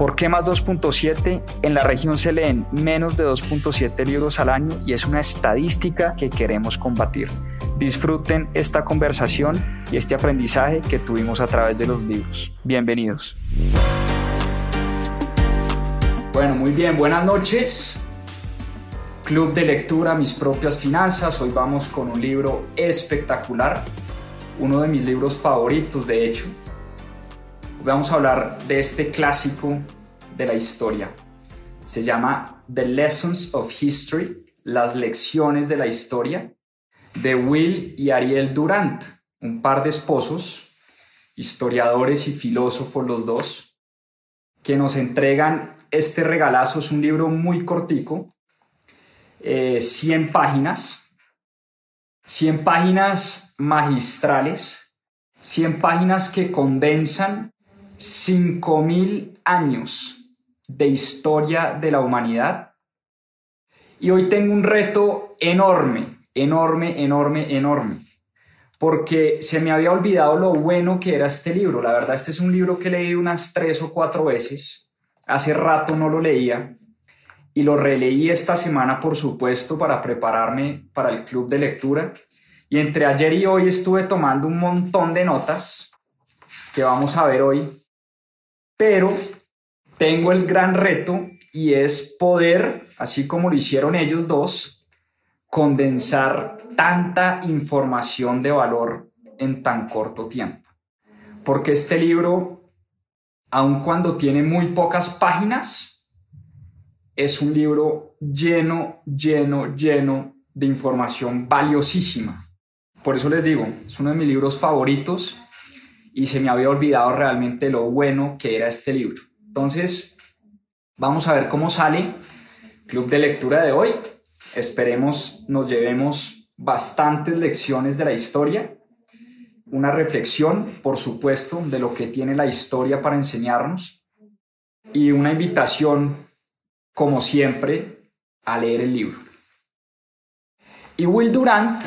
¿Por qué más 2.7? En la región se leen menos de 2.7 libros al año y es una estadística que queremos combatir. Disfruten esta conversación y este aprendizaje que tuvimos a través de los libros. Bienvenidos. Bueno, muy bien, buenas noches. Club de lectura, mis propias finanzas. Hoy vamos con un libro espectacular, uno de mis libros favoritos de hecho. Vamos a hablar de este clásico de la historia. Se llama The Lessons of History, las lecciones de la historia, de Will y Ariel Durant, un par de esposos, historiadores y filósofos los dos, que nos entregan este regalazo. Es un libro muy cortico, 100 eh, páginas, 100 páginas magistrales, 100 páginas que condensan 5.000 años de historia de la humanidad. Y hoy tengo un reto enorme, enorme, enorme, enorme, porque se me había olvidado lo bueno que era este libro. La verdad, este es un libro que he leído unas tres o cuatro veces. Hace rato no lo leía y lo releí esta semana, por supuesto, para prepararme para el club de lectura. Y entre ayer y hoy estuve tomando un montón de notas que vamos a ver hoy. Pero tengo el gran reto y es poder, así como lo hicieron ellos dos, condensar tanta información de valor en tan corto tiempo. Porque este libro, aun cuando tiene muy pocas páginas, es un libro lleno, lleno, lleno de información valiosísima. Por eso les digo, es uno de mis libros favoritos y se me había olvidado realmente lo bueno que era este libro. Entonces, vamos a ver cómo sale club de lectura de hoy. Esperemos nos llevemos bastantes lecciones de la historia, una reflexión, por supuesto, de lo que tiene la historia para enseñarnos y una invitación como siempre, a leer el libro. Y Will Durant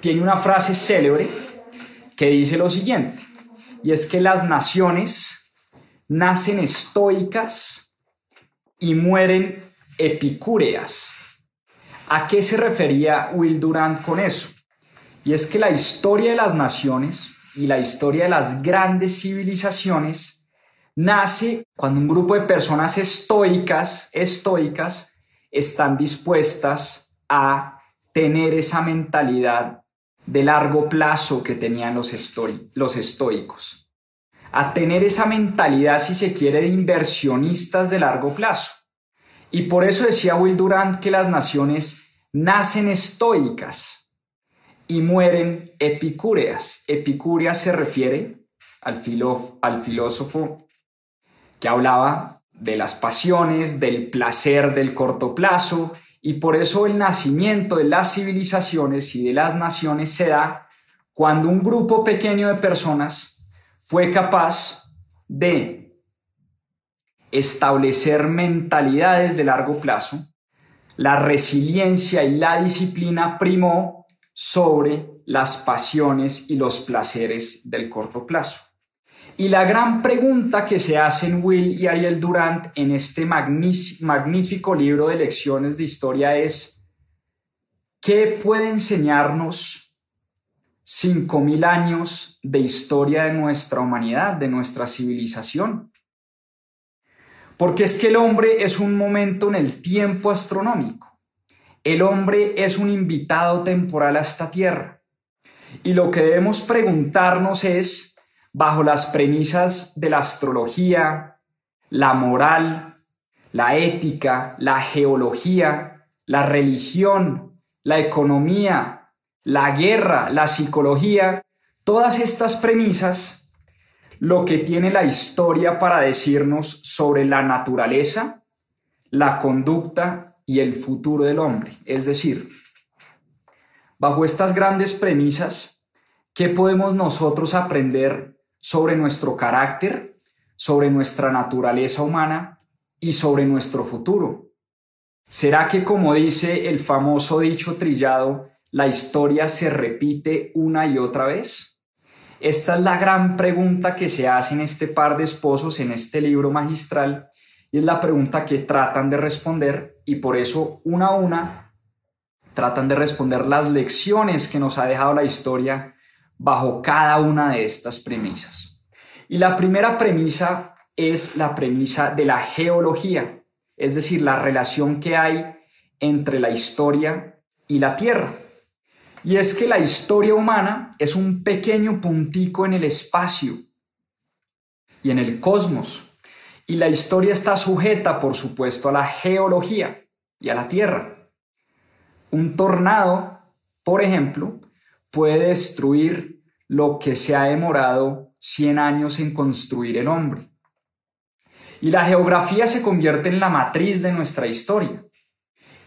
tiene una frase célebre que dice lo siguiente, y es que las naciones nacen estoicas y mueren epicúreas. ¿A qué se refería Will Durant con eso? Y es que la historia de las naciones y la historia de las grandes civilizaciones nace cuando un grupo de personas estoicas, estoicas, están dispuestas a tener esa mentalidad de largo plazo que tenían los, los estoicos, a tener esa mentalidad, si se quiere, de inversionistas de largo plazo. Y por eso decía Will Durant que las naciones nacen estoicas y mueren epicúreas. Epicúreas se refiere al, al filósofo que hablaba de las pasiones, del placer del corto plazo, y por eso el nacimiento de las civilizaciones y de las naciones se da cuando un grupo pequeño de personas fue capaz de establecer mentalidades de largo plazo, la resiliencia y la disciplina primó sobre las pasiones y los placeres del corto plazo. Y la gran pregunta que se hacen Will y Ariel Durant en este magnífico libro de lecciones de historia es, ¿qué puede enseñarnos 5.000 años de historia de nuestra humanidad, de nuestra civilización? Porque es que el hombre es un momento en el tiempo astronómico. El hombre es un invitado temporal a esta tierra. Y lo que debemos preguntarnos es, bajo las premisas de la astrología, la moral, la ética, la geología, la religión, la economía, la guerra, la psicología, todas estas premisas, lo que tiene la historia para decirnos sobre la naturaleza, la conducta y el futuro del hombre. Es decir, bajo estas grandes premisas, ¿qué podemos nosotros aprender sobre nuestro carácter, sobre nuestra naturaleza humana y sobre nuestro futuro? ¿Será que, como dice el famoso dicho trillado, la historia se repite una y otra vez? Esta es la gran pregunta que se hace en este par de esposos en este libro magistral y es la pregunta que tratan de responder y por eso una a una tratan de responder las lecciones que nos ha dejado la historia bajo cada una de estas premisas. Y la primera premisa es la premisa de la geología, es decir, la relación que hay entre la historia y la Tierra. Y es que la historia humana es un pequeño puntico en el espacio y en el cosmos. Y la historia está sujeta, por supuesto, a la geología y a la tierra. Un tornado, por ejemplo, puede destruir lo que se ha demorado 100 años en construir el hombre. Y la geografía se convierte en la matriz de nuestra historia.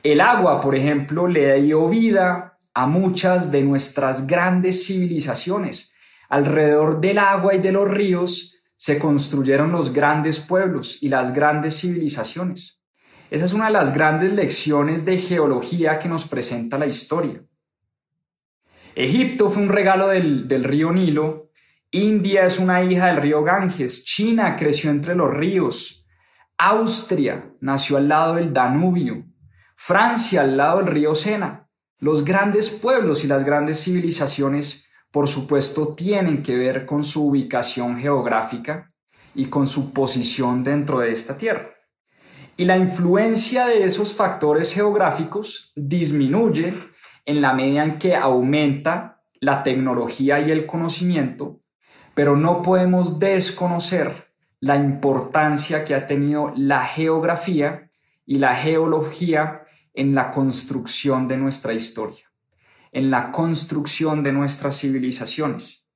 El agua, por ejemplo, le dio vida a muchas de nuestras grandes civilizaciones. Alrededor del agua y de los ríos se construyeron los grandes pueblos y las grandes civilizaciones. Esa es una de las grandes lecciones de geología que nos presenta la historia. Egipto fue un regalo del, río Nilo, India es una hija del río Ganges, China creció entre los ríos, Austria nació al lado del Danubio, Francia al lado del río Sena. Los grandes pueblos y las grandes civilizaciones por supuesto, tienen que ver con su ubicación geográfica y con su posición dentro de esta Tierra. Y la influencia de esos factores geográficos disminuye en la medida en que aumenta la tecnología y el conocimiento, pero no podemos desconocer la importancia que ha tenido la geografía y la geología en la construcción de nuestra historia en la construcción de nuestras civilizaciones.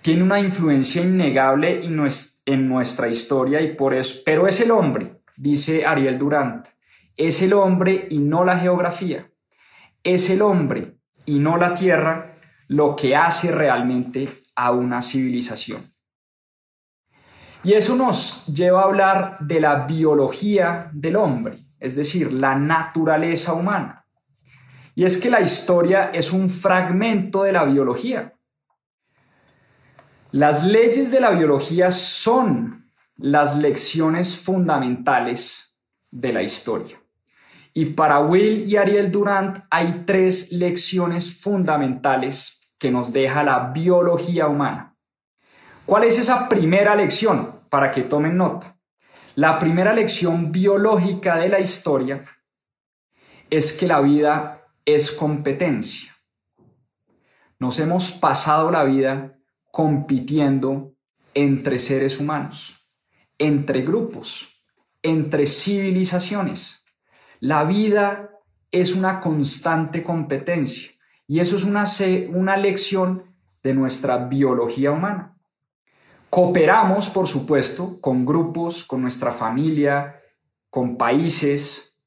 Tiene una influencia innegable en nuestra historia y por eso, pero es el hombre, dice Ariel Durant, es el hombre y no la geografía, es el hombre y no la tierra lo que hace realmente a una civilización. Y eso nos lleva a hablar de la biología del hombre, es decir, la naturaleza humana. Y es que la historia es un fragmento de la biología. Las leyes de la biología son las lecciones fundamentales de la historia. Y para Will y Ariel Durant hay tres lecciones fundamentales que nos deja la biología humana. ¿Cuál es esa primera lección? Para que tomen nota. La primera lección biológica de la historia es que la vida es competencia. Nos hemos pasado la vida compitiendo entre seres humanos, entre grupos, entre civilizaciones. La vida es una constante competencia y eso es una, una lección de nuestra biología humana. Cooperamos, por supuesto, con grupos, con nuestra familia, con países,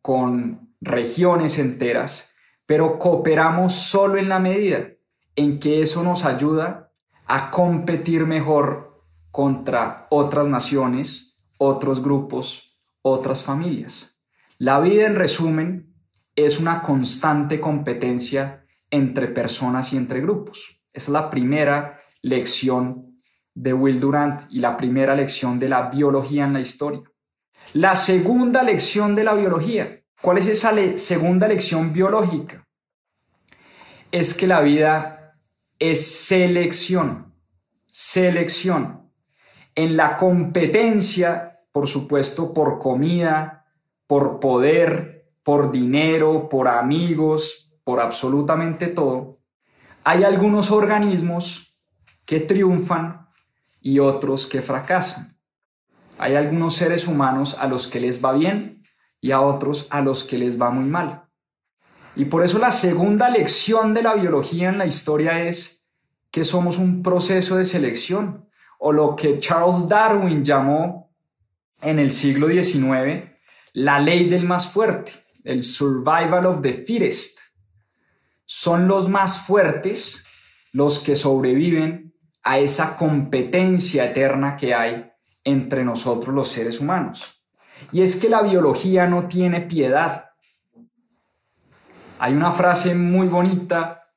con regiones enteras, pero cooperamos solo en la medida en que eso nos ayuda a competir mejor contra otras naciones, otros grupos, otras familias. La vida, en resumen, es una constante competencia entre personas y entre grupos. es la primera lección de Will Durant y la primera lección de la biología en la historia. La segunda lección de la biología ¿Cuál es esa segunda lección biológica? Es que la vida es selección, selección. En la competencia, por supuesto, por comida, por poder, por dinero, por amigos, por absolutamente todo, hay algunos organismos que triunfan y otros que fracasan. Hay algunos seres humanos a los que les va bien y a otros a los que les va muy mal. Y por eso la segunda lección de la biología en la historia es que somos un proceso de selección, o lo que Charles Darwin llamó en el siglo XIX la ley del más fuerte, el survival of the fittest. son los más fuertes los que sobreviven a esa competencia eterna que hay entre nosotros los seres humanos. Y es que la biología no tiene piedad. Hay una frase muy bonita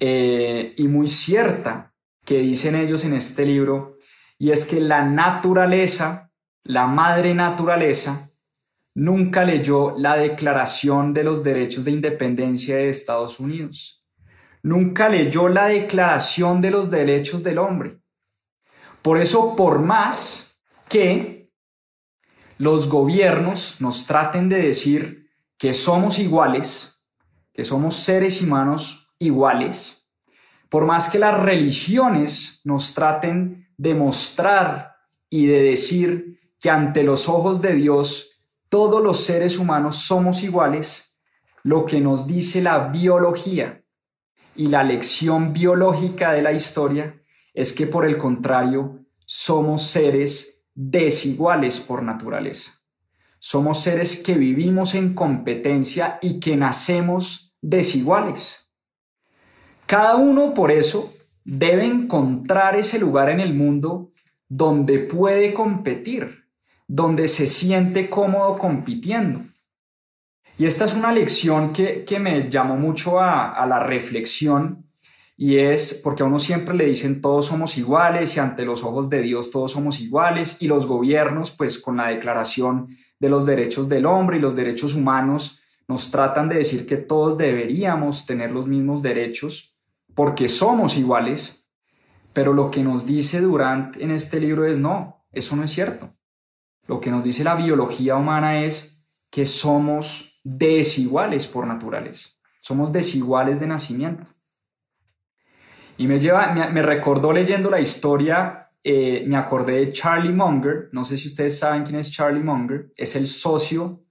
eh, y muy cierta que dicen ellos en este libro, y es que la naturaleza, la madre naturaleza, nunca leyó la Declaración de los Derechos de Independencia de Estados Unidos. Nunca leyó la Declaración de los Derechos del Hombre. Por eso, por más que los gobiernos nos traten de decir que somos iguales, que somos seres humanos iguales, por más que las religiones nos traten de mostrar y de decir que ante los ojos de Dios todos los seres humanos somos iguales, lo que nos dice la biología y la lección biológica de la historia es que por el contrario somos seres desiguales por naturaleza. Somos seres que vivimos en competencia y que nacemos desiguales. Cada uno por eso debe encontrar ese lugar en el mundo donde puede competir donde se siente cómodo compitiendo. Y esta es una lección que, me llamó mucho a, a, la reflexión y es porque a uno siempre le dicen todos somos iguales y ante los ojos de Dios todos somos iguales y los gobiernos pues con la declaración de los derechos del hombre y los derechos humanos nos tratan de decir que todos deberíamos tener los mismos derechos porque somos iguales, pero lo que nos dice Durant en este libro es no, eso no es cierto. Lo que nos dice la biología humana es que somos desiguales por naturaleza. Somos desiguales de nacimiento. Y me lleva, me, recordó leyendo la historia, eh, me acordé de Charlie Munger. No sé si ustedes saben quién es Charlie Munger. Es el socio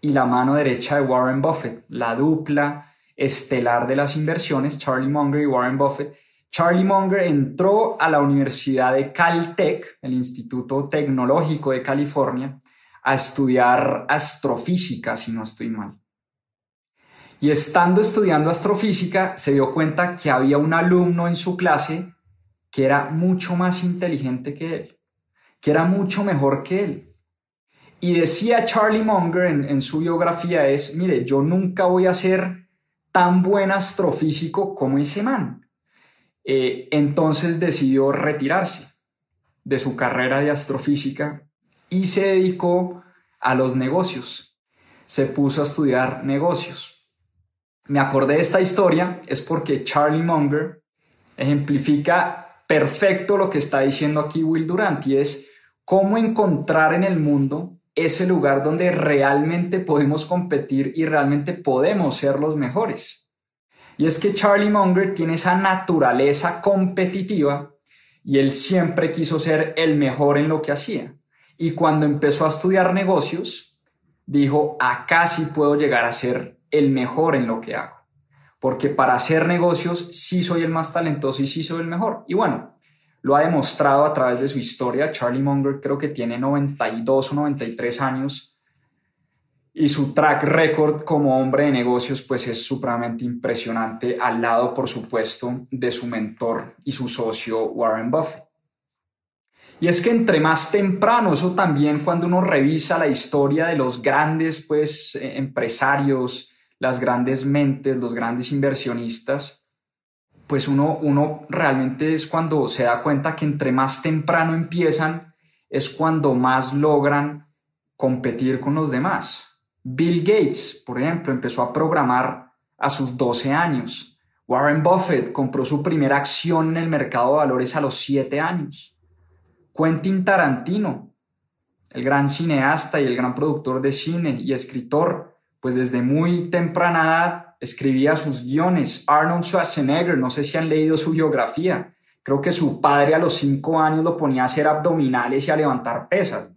y la mano derecha de Warren Buffett, la dupla estelar de las inversiones, Charlie Munger y Warren Buffett Charlie Munger entró a la Universidad de Caltech, el Instituto Tecnológico de California, a estudiar astrofísica, si no estoy mal. Y estando estudiando astrofísica, se dio cuenta que había un alumno en su clase que era mucho más inteligente que él, que era mucho mejor que él. Y decía Charlie Munger en, su biografía es, mire, yo nunca voy a ser tan buen astrofísico como ese man eh, entonces decidió retirarse de su carrera de astrofísica y se dedicó a los negocios. Se puso a estudiar negocios. Me acordé de esta historia es porque Charlie Munger ejemplifica perfecto lo que está diciendo aquí Will Durant y es cómo encontrar en el mundo ese lugar donde realmente podemos competir y realmente podemos ser los mejores. Y es que Charlie Munger tiene esa naturaleza competitiva y él siempre quiso ser el mejor en lo que hacía. Y cuando empezó a estudiar negocios, dijo, acá sí puedo llegar a ser el mejor en lo que hago. Porque para hacer negocios sí soy el más talentoso y sí soy el mejor. Y bueno, lo ha demostrado a través de su historia. Charlie Munger creo que tiene 92 o 93 años y su track record como hombre de negocios pues es supremamente impresionante al lado por supuesto de su mentor y su socio Warren Buffett. Y es que entre más temprano, eso también cuando uno revisa la historia de los grandes pues eh, empresarios, las grandes mentes, los grandes inversionistas, pues uno, uno realmente es cuando se da cuenta que entre más temprano empiezan, es cuando más logran competir con los demás. Bill Gates, por ejemplo, empezó a programar a sus 12 años. Warren Buffett compró su primera acción en el mercado de valores a los 7 años. Quentin Tarantino, el gran cineasta y el gran productor de cine y escritor, pues desde muy temprana edad escribía sus guiones. Arnold Schwarzenegger, no sé si han leído su biografía, creo que su padre a los 5 años lo ponía a hacer abdominales y a levantar pesas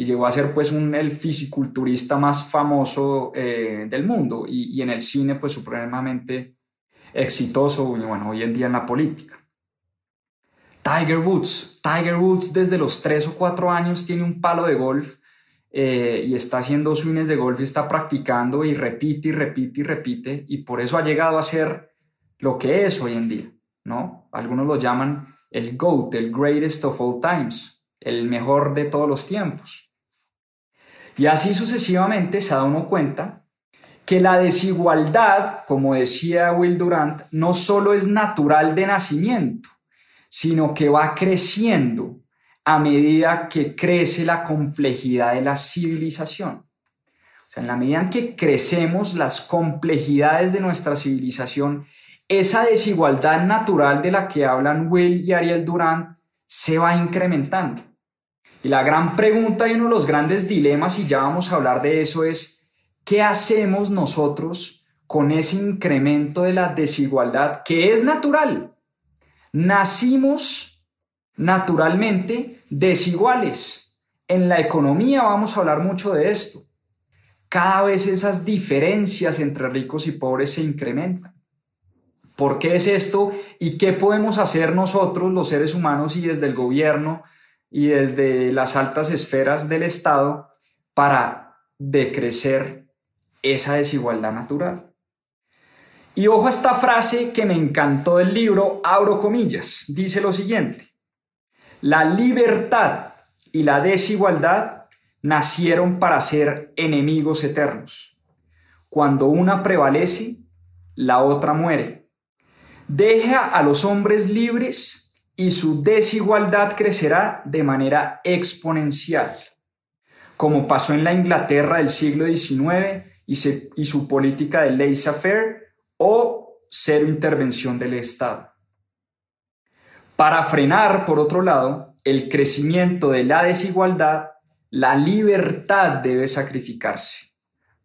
y llegó a ser pues el fisiculturista más famoso eh, del mundo y, y, en el cine pues supremamente exitoso y bueno, hoy en día en la política. Tiger Woods, Tiger Woods desde los 3 o 4 años tiene un palo de golf eh, y está haciendo swings de golf y está practicando y repite y repite y repite y por eso ha llegado a ser lo que es hoy en día, ¿no? Algunos lo llaman el GOAT, el greatest of all times, el mejor de todos los tiempos. Y así sucesivamente se da uno cuenta que la desigualdad, como decía Will Durant, no solo es natural de nacimiento, sino que va creciendo a medida que crece la complejidad de la civilización. O sea, en la medida en que crecemos las complejidades de nuestra civilización, esa desigualdad natural de la que hablan Will y Ariel Durant se va incrementando. Y la gran pregunta y uno de los grandes dilemas, y ya vamos a hablar de eso, es ¿qué hacemos nosotros con ese incremento de la desigualdad que es natural? Nacimos naturalmente desiguales. En la economía vamos a hablar mucho de esto. Cada vez esas diferencias entre ricos y pobres se incrementan. ¿Por qué es esto? ¿Y qué podemos hacer nosotros, los seres humanos, y desde el gobierno y desde las altas esferas del Estado para decrecer esa desigualdad natural? Y ojo a esta frase que me encantó del libro, abro comillas, dice lo siguiente. La libertad y la desigualdad nacieron para ser enemigos eternos. Cuando una prevalece, la otra muere. Deja a los hombres libres y su desigualdad crecerá de manera exponencial, como pasó en la Inglaterra del siglo XIX y, su política de laissez-faire o cero intervención del Estado. Para frenar, por otro lado, el crecimiento de la desigualdad, la libertad debe sacrificarse,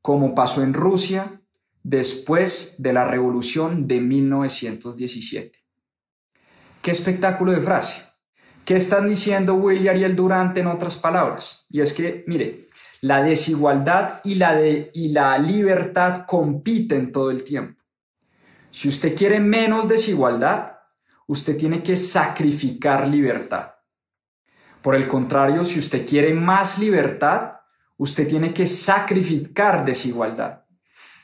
como pasó en Rusia después de la revolución de 1917. Qué espectáculo de frase. ¿Qué están diciendo Will y el Durante en otras palabras? Y es que, mire, la desigualdad y la, y la libertad compiten todo el tiempo. Si usted quiere menos desigualdad, usted tiene que sacrificar libertad. Por el contrario, si usted quiere más libertad, usted tiene que sacrificar desigualdad.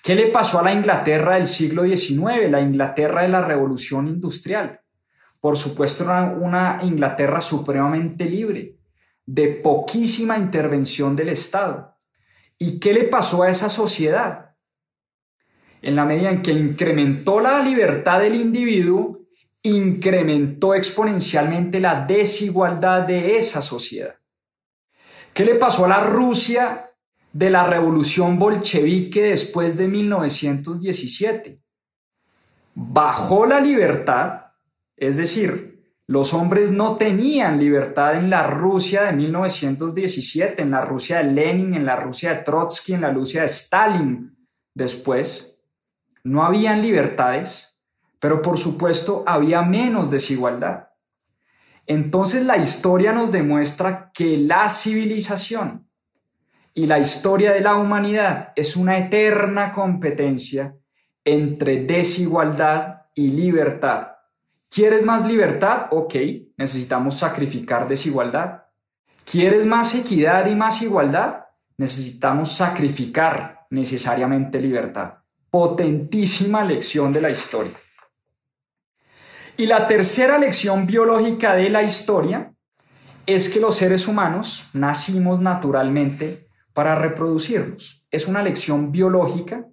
¿Qué le pasó a la Inglaterra del siglo XIX, la Inglaterra de la Revolución Industrial? Por supuesto, era una Inglaterra supremamente libre, de poquísima intervención del Estado. ¿Y qué le pasó a esa sociedad? En la medida en que incrementó la libertad del individuo, incrementó exponencialmente la desigualdad de esa sociedad. ¿Qué le pasó a la Rusia de la revolución bolchevique después de 1917? Bajó la libertad, es decir, los hombres no tenían libertad en la Rusia de 1917, en la Rusia de Lenin, en la Rusia de Trotsky, en la Rusia de Stalin después. No habían libertades pero por supuesto había menos desigualdad. Entonces la historia nos demuestra que la civilización y la historia de la humanidad es una eterna competencia entre desigualdad y libertad. ¿Quieres más libertad? Ok, necesitamos sacrificar desigualdad. ¿Quieres más equidad y más igualdad? Necesitamos sacrificar necesariamente libertad. Potentísima lección de la historia. Y la tercera lección biológica de la historia es que los seres humanos nacimos naturalmente para reproducirnos. Es una lección biológica,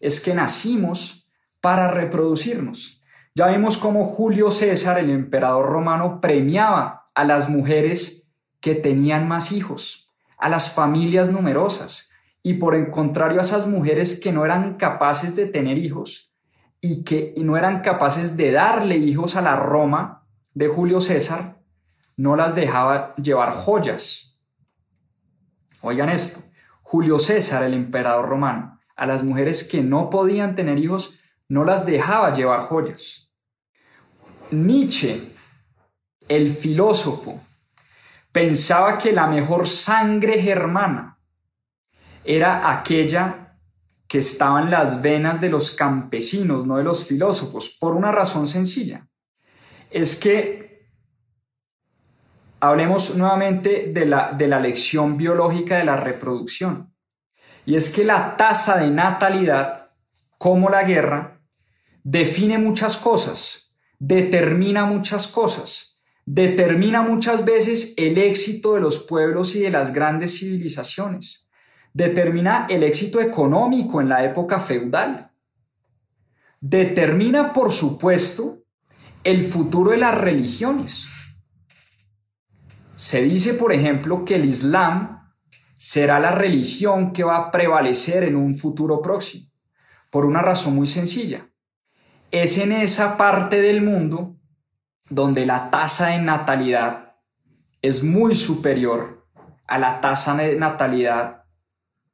es que nacimos para reproducirnos. Ya vimos cómo Julio César, el emperador romano, premiaba a las mujeres que tenían más hijos, a las familias numerosas, y por el contrario a esas mujeres que no eran capaces de tener hijos, y que no eran capaces de darle hijos a la Roma de Julio César, no las dejaba llevar joyas. Oigan esto, Julio César, el emperador romano, a las mujeres que no podían tener hijos, no las dejaba llevar joyas. Nietzsche, el filósofo, pensaba que la mejor sangre germana era aquella que estaban las venas de los campesinos, no de los filósofos, por una razón sencilla. Es que hablemos nuevamente de la, de la lección biológica de la reproducción. Y es que la tasa de natalidad, como la guerra, define muchas cosas, determina muchas cosas, determina muchas veces el éxito de los pueblos y de las grandes civilizaciones, determina el éxito económico en la época feudal, determina, por supuesto, el futuro de las religiones. Se dice, por ejemplo, que el Islam será la religión que va a prevalecer en un futuro próximo, por una razón muy sencilla. Es en esa parte del mundo donde la tasa de natalidad es muy superior a la tasa de natalidad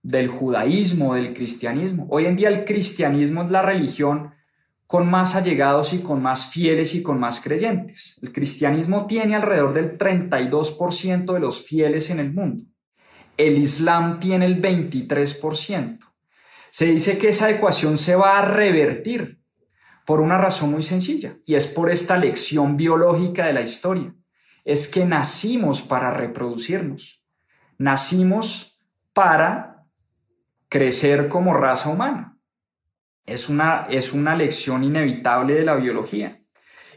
del judaísmo, del cristianismo. Hoy en día el cristianismo es la religión con más allegados y con más fieles y con más creyentes. El cristianismo tiene alrededor del 32% de los fieles en el mundo. El Islam tiene el 23%. Se dice que esa ecuación se va a revertir por una razón muy sencilla y es por esta lección biológica de la historia. Es que nacimos para reproducirnos. Nacimos para crecer como raza humana es una, es una lección inevitable de la biología.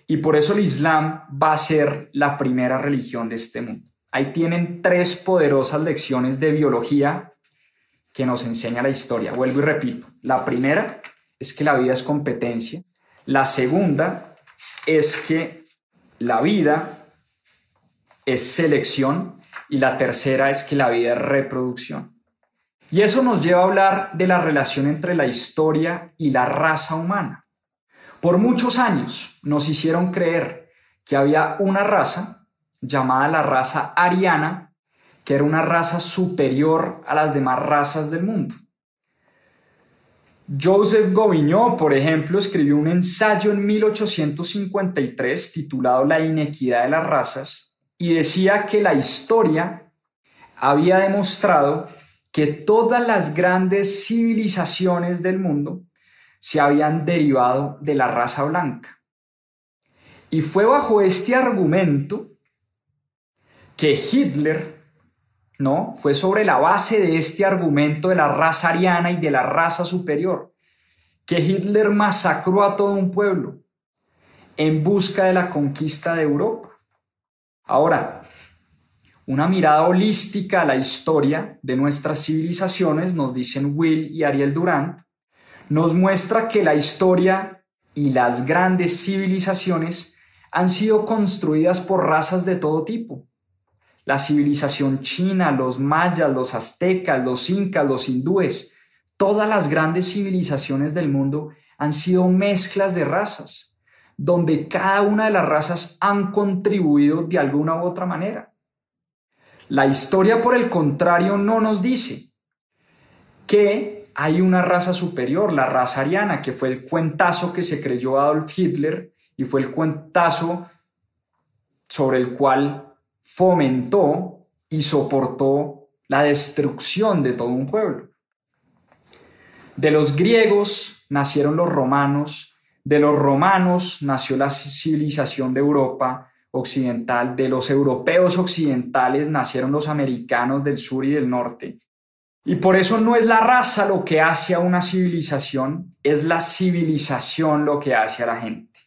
Y por eso el Islam va a ser la primera religión de este mundo. Ahí tienen tres poderosas lecciones de biología que nos enseña la historia. Vuelvo y repito. La primera es que la vida es competencia. La segunda es que la vida es selección. Y la tercera es que la vida es reproducción. Y eso nos lleva a hablar de la relación entre la historia y la raza humana. Por muchos años nos hicieron creer que había una raza llamada la raza ariana, que era una raza superior a las demás razas del mundo. Joseph Gobineau, por ejemplo, escribió un ensayo en 1853 titulado La inequidad de las razas y decía que la historia había demostrado que todas las grandes civilizaciones del mundo se habían derivado de la raza blanca. Y fue bajo este argumento que Hitler, ¿no? Fue sobre la base de este argumento de la raza ariana y de la raza superior, que Hitler masacró a todo un pueblo en busca de la conquista de Europa. Ahora, una mirada holística a la historia de nuestras civilizaciones, nos dicen Will y Ariel Durant, nos muestra que la historia y las grandes civilizaciones han sido construidas por razas de todo tipo. La civilización china, los mayas, los aztecas, los incas, los hindúes, todas las grandes civilizaciones del mundo han sido mezclas de razas, donde cada una de las razas han contribuido de alguna u otra manera. La historia, por el contrario, no nos dice que hay una raza superior, la raza ariana, que fue el cuentazo que se creyó Adolf Hitler y fue el cuentazo sobre el cual fomentó y soportó la destrucción de todo un pueblo. De los griegos nacieron los romanos, de los romanos nació la civilización de Europa, occidental, de los europeos occidentales nacieron los americanos del sur y del norte. Y por eso no es la raza lo que hace a una civilización, es la civilización lo que hace a la gente.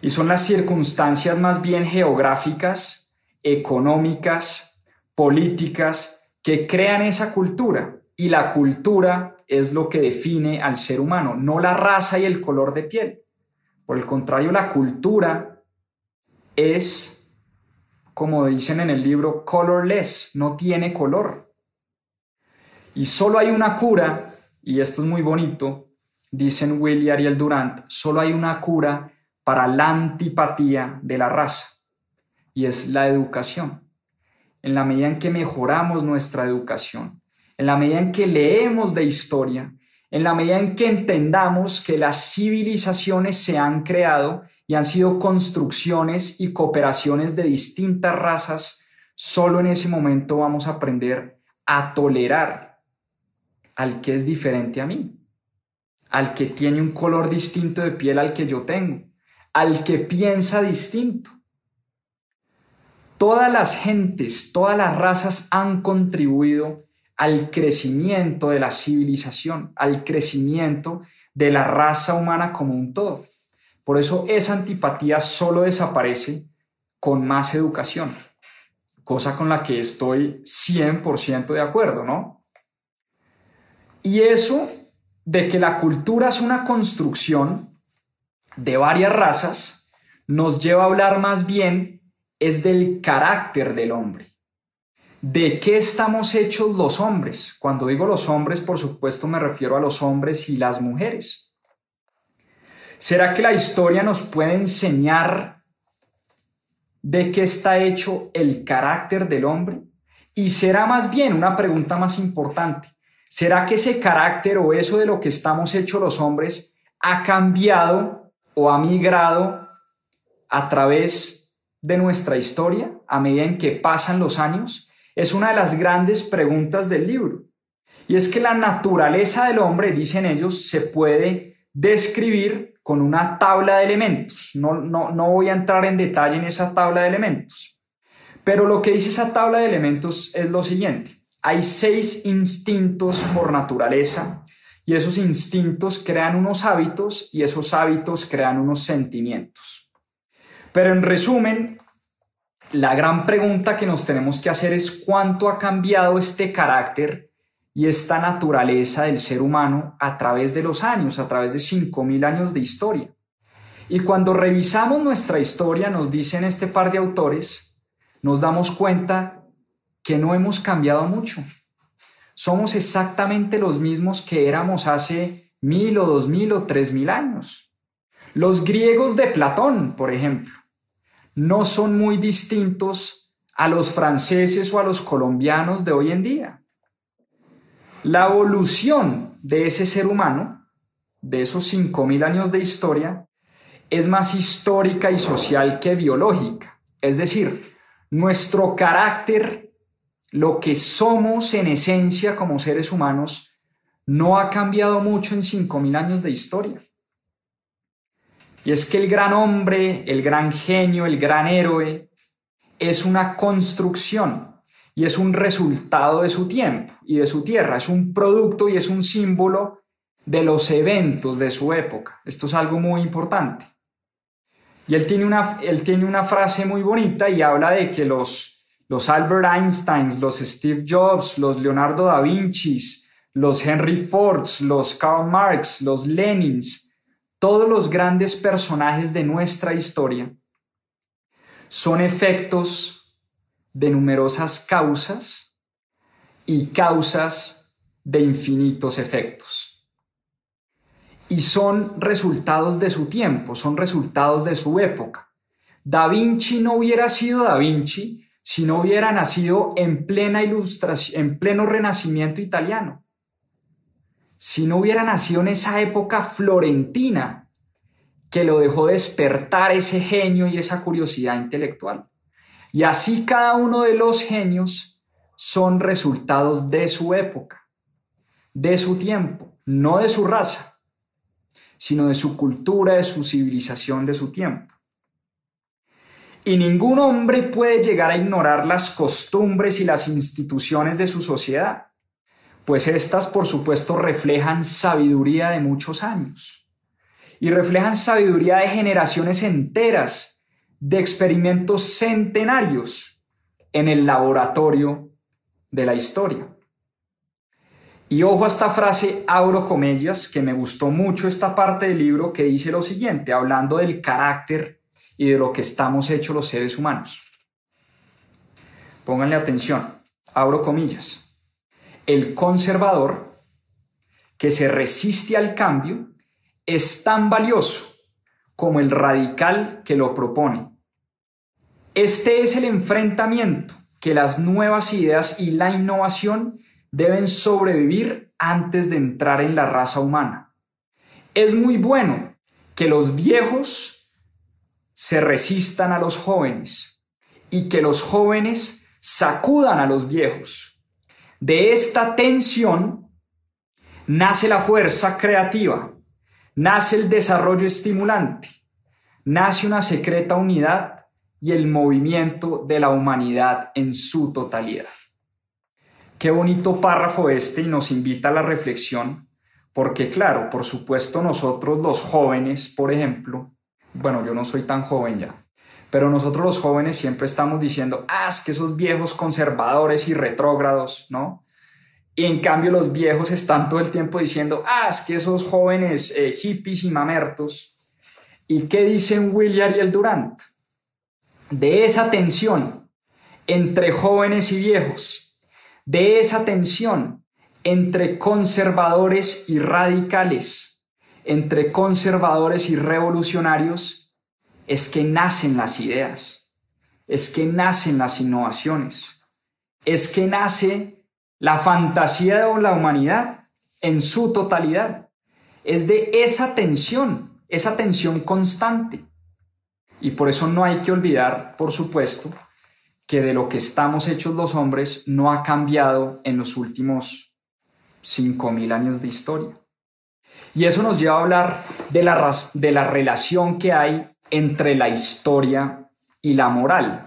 Y son las circunstancias más bien geográficas, económicas, políticas, que crean esa cultura. Y la cultura es lo que define al ser humano, no la raza y el color de piel. Por el contrario, la cultura es, como dicen en el libro, colorless, no tiene color. Y solo hay una cura, y esto es muy bonito, dicen Will y Ariel Durant, solo hay una cura para la antipatía de la raza, y es la educación. En la medida en que mejoramos nuestra educación, en la medida en que leemos de historia, en la medida en que entendamos que las civilizaciones se han creado y han sido construcciones y cooperaciones de distintas razas, solo en ese momento vamos a aprender a tolerar al que es diferente a mí, al que tiene un color distinto de piel al que yo tengo, al que piensa distinto. Todas las gentes, todas las razas han contribuido al crecimiento de la civilización, al crecimiento de la raza humana como un todo. Por eso esa antipatía solo desaparece con más educación, cosa con la que estoy 100% de acuerdo, ¿no? Y eso de que la cultura es una construcción de varias razas, nos lleva a hablar más bien es del carácter del hombre. ¿De qué estamos hechos los hombres? Cuando digo los hombres, por supuesto me refiero a los hombres y las mujeres. ¿Será que la historia nos puede enseñar de qué está hecho el carácter del hombre? Y será más bien una pregunta más importante. ¿Será que ese carácter o eso de lo que estamos hechos los hombres ha cambiado o ha migrado a través de nuestra historia a medida en que pasan los años? Es una de las grandes preguntas del libro. Y es que la naturaleza del hombre, dicen ellos, se puede describir con una tabla de elementos. No, no, no voy a entrar en detalle en esa tabla de elementos. Pero lo que dice esa tabla de elementos es lo siguiente. Hay seis instintos por naturaleza y esos instintos crean unos hábitos y esos hábitos crean unos sentimientos. Pero en resumen, la gran pregunta que nos tenemos que hacer es cuánto ha cambiado este carácter y esta naturaleza del ser humano a través de los años, a través de 5.000 años de historia. Y cuando revisamos nuestra historia, nos dicen este par de autores, nos damos cuenta que no hemos cambiado mucho. Somos exactamente los mismos que éramos hace mil o dos mil o tres mil años. Los griegos de Platón, por ejemplo, no son muy distintos a los franceses o a los colombianos de hoy en día. La evolución de ese ser humano, de esos 5.000 años de historia, es más histórica y social que biológica. Es decir, nuestro carácter, lo que somos en esencia como seres humanos, no ha cambiado mucho en 5.000 años de historia. Y es que el gran hombre, el gran genio, el gran héroe, es una construcción y es un resultado de su tiempo y de su tierra, es un producto y es un símbolo de los eventos de su época. Esto es algo muy importante. Y él tiene una, él tiene una frase muy bonita y habla de que los, los Albert Einstein, los Steve Jobs, los Leonardo da Vinci, los Henry Fords, los Karl Marx, los Lenins, todos los grandes personajes de nuestra historia son efectos de numerosas causas y causas de infinitos efectos. Y son resultados de su tiempo, son resultados de su época. Da Vinci no hubiera sido Da Vinci si no hubiera nacido en plena ilustración, en pleno renacimiento italiano. Si no hubiera nacido en esa época florentina que lo dejó despertar ese genio y esa curiosidad intelectual. Y así cada uno de los genios son resultados de su época, de su tiempo, no de su raza, sino de su cultura, de su civilización, de su tiempo. Y ningún hombre puede llegar a ignorar las costumbres y las instituciones de su sociedad, pues éstas, por supuesto, reflejan sabiduría de muchos años y reflejan sabiduría de generaciones enteras de experimentos centenarios en el laboratorio de la historia. Y ojo a esta frase, abro comillas, que me gustó mucho esta parte del libro que dice lo siguiente, hablando del carácter y de lo que estamos hechos los seres humanos. Pónganle atención, abro comillas. El conservador que se resiste al cambio es tan valioso como el radical que lo propone. Este es el enfrentamiento que las nuevas ideas y la innovación deben sobrevivir antes de entrar en la raza humana. Es muy bueno que los viejos se resistan a los jóvenes y que los jóvenes sacudan a los viejos. De esta tensión nace la fuerza creativa nace el desarrollo estimulante, nace una secreta unidad y el movimiento de la humanidad en su totalidad. Qué bonito párrafo este y nos invita a la reflexión, porque claro, por supuesto nosotros los jóvenes, por ejemplo, bueno, yo no soy tan joven ya, pero nosotros los jóvenes siempre estamos diciendo, ah, que esos viejos conservadores y retrógrados, ¿no? Y en cambio los viejos están todo el tiempo diciendo, ah, que esos jóvenes eh, hippies y mamertos. ¿Y qué dicen William y el Durant? De esa tensión entre jóvenes y viejos, de esa tensión entre conservadores y radicales, entre conservadores y revolucionarios, es que nacen las ideas, es que nacen las innovaciones, es que nace la fantasía de la humanidad en su totalidad. Es de esa tensión, esa tensión constante. Y por eso no hay que olvidar, por supuesto, que de lo que estamos hechos los hombres no ha cambiado en los últimos 5.000 años de historia. Y eso nos lleva a hablar de la, de la relación que hay entre la historia y la moral.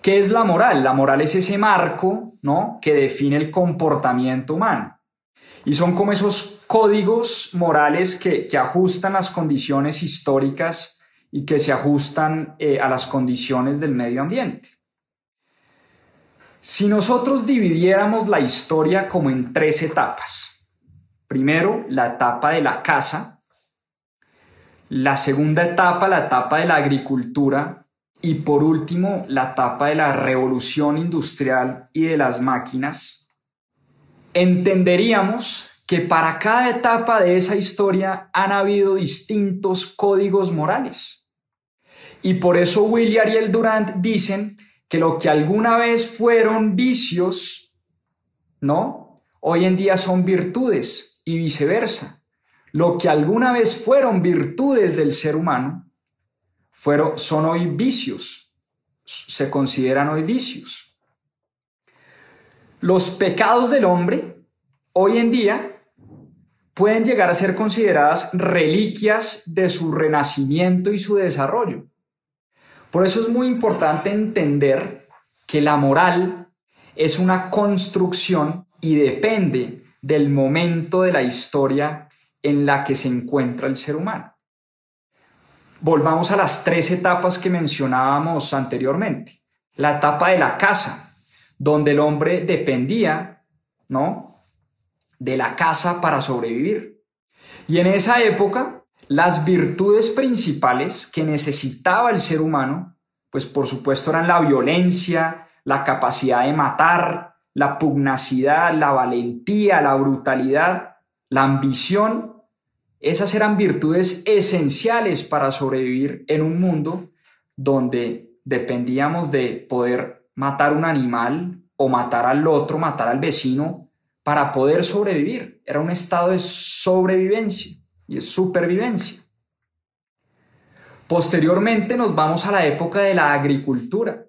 ¿Qué es la moral? La moral es ese marco, ¿no? Que define el comportamiento humano. Y son como esos códigos morales que, ajustan las condiciones históricas y que se ajustan eh, a las condiciones del medio ambiente. Si nosotros dividiéramos la historia como en tres etapas, primero la etapa de la casa, la segunda etapa, la etapa de la agricultura, y por último, la etapa de la revolución industrial y de las máquinas, entenderíamos que para cada etapa de esa historia han habido distintos códigos morales. Y por eso Will y Ariel Durant dicen que lo que alguna vez fueron vicios, ¿no? Hoy en día son virtudes y viceversa. Lo que alguna vez fueron virtudes del ser humano, fueron, son hoy vicios, se consideran hoy vicios. Los pecados del hombre hoy en día pueden llegar a ser consideradas reliquias de su renacimiento y su desarrollo. Por eso es muy importante entender que la moral es una construcción y depende del momento de la historia en la que se encuentra el ser humano. Volvamos a las tres etapas que mencionábamos anteriormente. La etapa de la casa, donde el hombre dependía, ¿no? De la casa para sobrevivir. Y en esa época, las virtudes principales que necesitaba el ser humano, pues por supuesto eran la violencia, la capacidad de matar, la pugnacidad, la valentía, la brutalidad, la ambición esas eran virtudes esenciales para sobrevivir en un mundo donde dependíamos de poder matar un animal o matar al otro, matar al vecino para poder sobrevivir. Era un estado de sobrevivencia y de supervivencia. Posteriormente nos vamos a la época de la agricultura.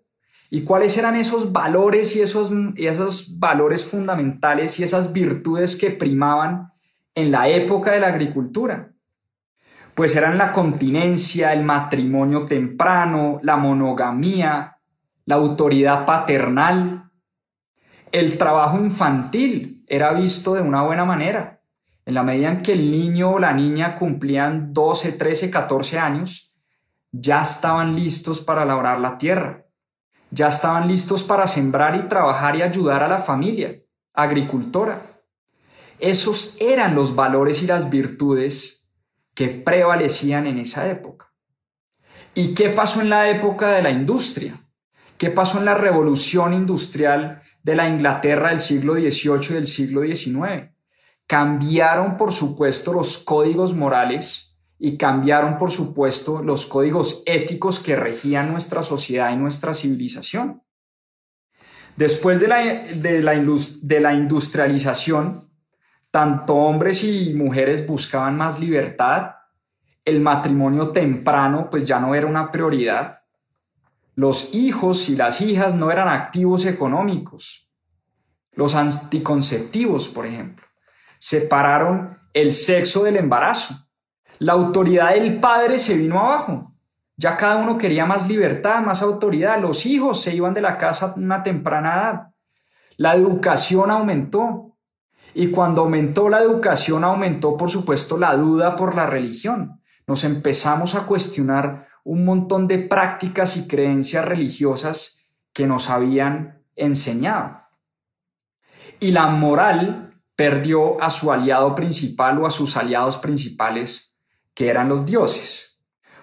¿Y cuáles eran esos valores y esos, esos valores fundamentales y esas virtudes que primaban en la época de la agricultura. Pues eran la continencia, el matrimonio temprano, la monogamía, la autoridad paternal. El trabajo infantil era visto de una buena manera. En la medida en que el niño o la niña cumplían 12, 13, 14 años, ya estaban listos para labrar la tierra. Ya estaban listos para sembrar y trabajar y ayudar a la familia agricultora. Esos eran los valores y las virtudes que prevalecían en esa época. ¿Y qué pasó en la época de la industria? ¿Qué pasó en la revolución industrial de la Inglaterra del siglo XVIII y del siglo XIX? Cambiaron, por supuesto, los códigos morales y cambiaron, por supuesto, los códigos éticos que regían nuestra sociedad y nuestra civilización. Después de la, de la, de la industrialización, tanto hombres y mujeres buscaban más libertad, el matrimonio temprano pues ya no era una prioridad, los hijos y las hijas no eran activos económicos, los anticonceptivos, por ejemplo, separaron el sexo del embarazo, la autoridad del padre se vino abajo, Ya cada uno quería más libertad, más autoridad. Los hijos se iban de la casa a una temprana edad. La educación aumentó. Y cuando aumentó la educación, aumentó, por supuesto, la duda por la religión. Nos empezamos a cuestionar un montón de prácticas y creencias religiosas que nos habían enseñado. Y la moral perdió a su aliado principal o a sus aliados principales, que eran los dioses.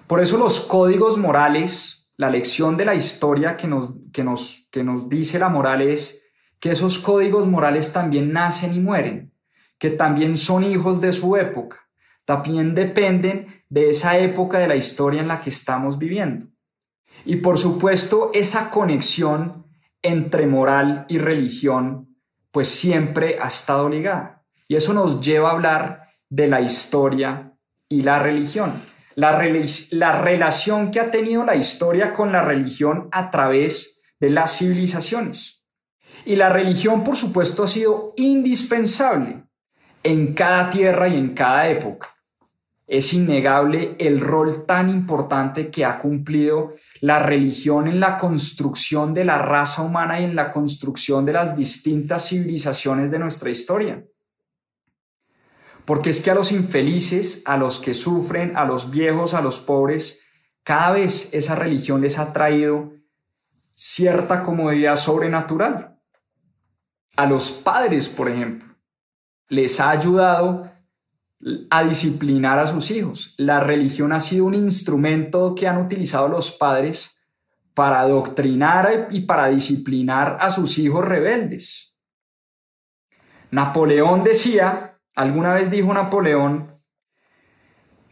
Por eso los códigos morales, la lección de la historia que nos, que nos, que nos dice la moral es que esos códigos morales también nacen y mueren, que también son hijos de su época, también dependen de esa época de la historia en la que estamos viviendo. Y por supuesto, esa conexión entre moral y religión, pues siempre ha estado ligada. Y eso nos lleva a hablar de la historia y la religión. La, la relación que ha tenido la historia con la religión a través de las civilizaciones. Y la religión, por supuesto, ha sido indispensable en cada tierra y en cada época. Es innegable el rol tan importante que ha cumplido la religión en la construcción de la raza humana y en la construcción de las distintas civilizaciones de nuestra historia. Porque es que a los infelices, a los que sufren, a los viejos, a los pobres, cada vez esa religión les ha traído cierta comodidad sobrenatural. A los padres, por ejemplo, les ha ayudado a disciplinar a sus hijos. La religión ha sido un instrumento que han utilizado los padres para adoctrinar y para disciplinar a sus hijos rebeldes. Napoleón decía, alguna vez dijo Napoleón,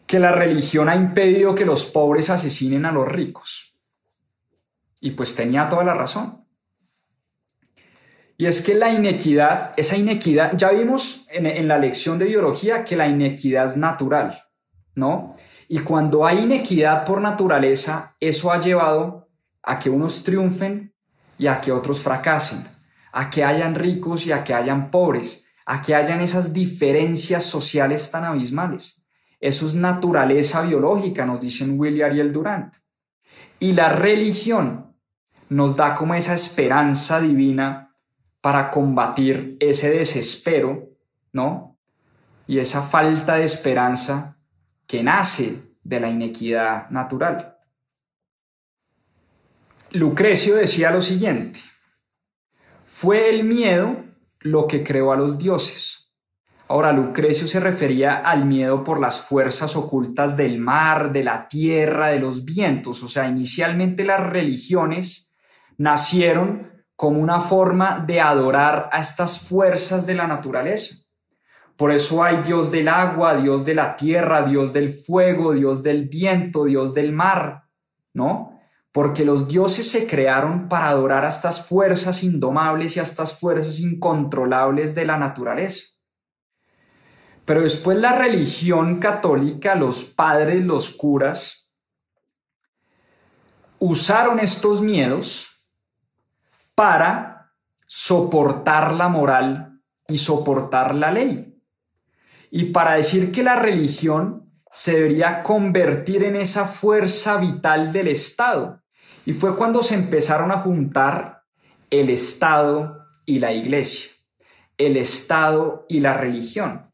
que la religión ha impedido que los pobres asesinen a los ricos. Y pues tenía toda la razón. Y es que la inequidad, esa inequidad, ya vimos en, la lección de biología que la inequidad es natural, ¿no? Y cuando hay inequidad por naturaleza, eso ha llevado a que unos triunfen y a que otros fracasen, a que hayan ricos y a que hayan pobres, a que hayan esas diferencias sociales tan abismales. Eso es naturaleza biológica, nos dicen William y el Durant. Y la religión nos da como esa esperanza divina para combatir ese desespero, ¿no? Y esa falta de esperanza que nace de la inequidad natural. Lucrecio decía lo siguiente, fue el miedo lo que creó a los dioses. Ahora, Lucrecio se refería al miedo por las fuerzas ocultas del mar, de la tierra, de los vientos. O sea, inicialmente las religiones nacieron como una forma de adorar a estas fuerzas de la naturaleza. Por eso hay Dios del agua, Dios de la tierra, Dios del fuego, Dios del viento, Dios del mar, ¿no? Porque los dioses se crearon para adorar a estas fuerzas indomables y a estas fuerzas incontrolables de la naturaleza. Pero después la religión católica, los padres, los curas, usaron estos miedos para soportar la moral y soportar la ley. Y para decir que la religión se debería convertir en esa fuerza vital del Estado. Y fue cuando se empezaron a juntar el Estado y la Iglesia, el Estado y la religión.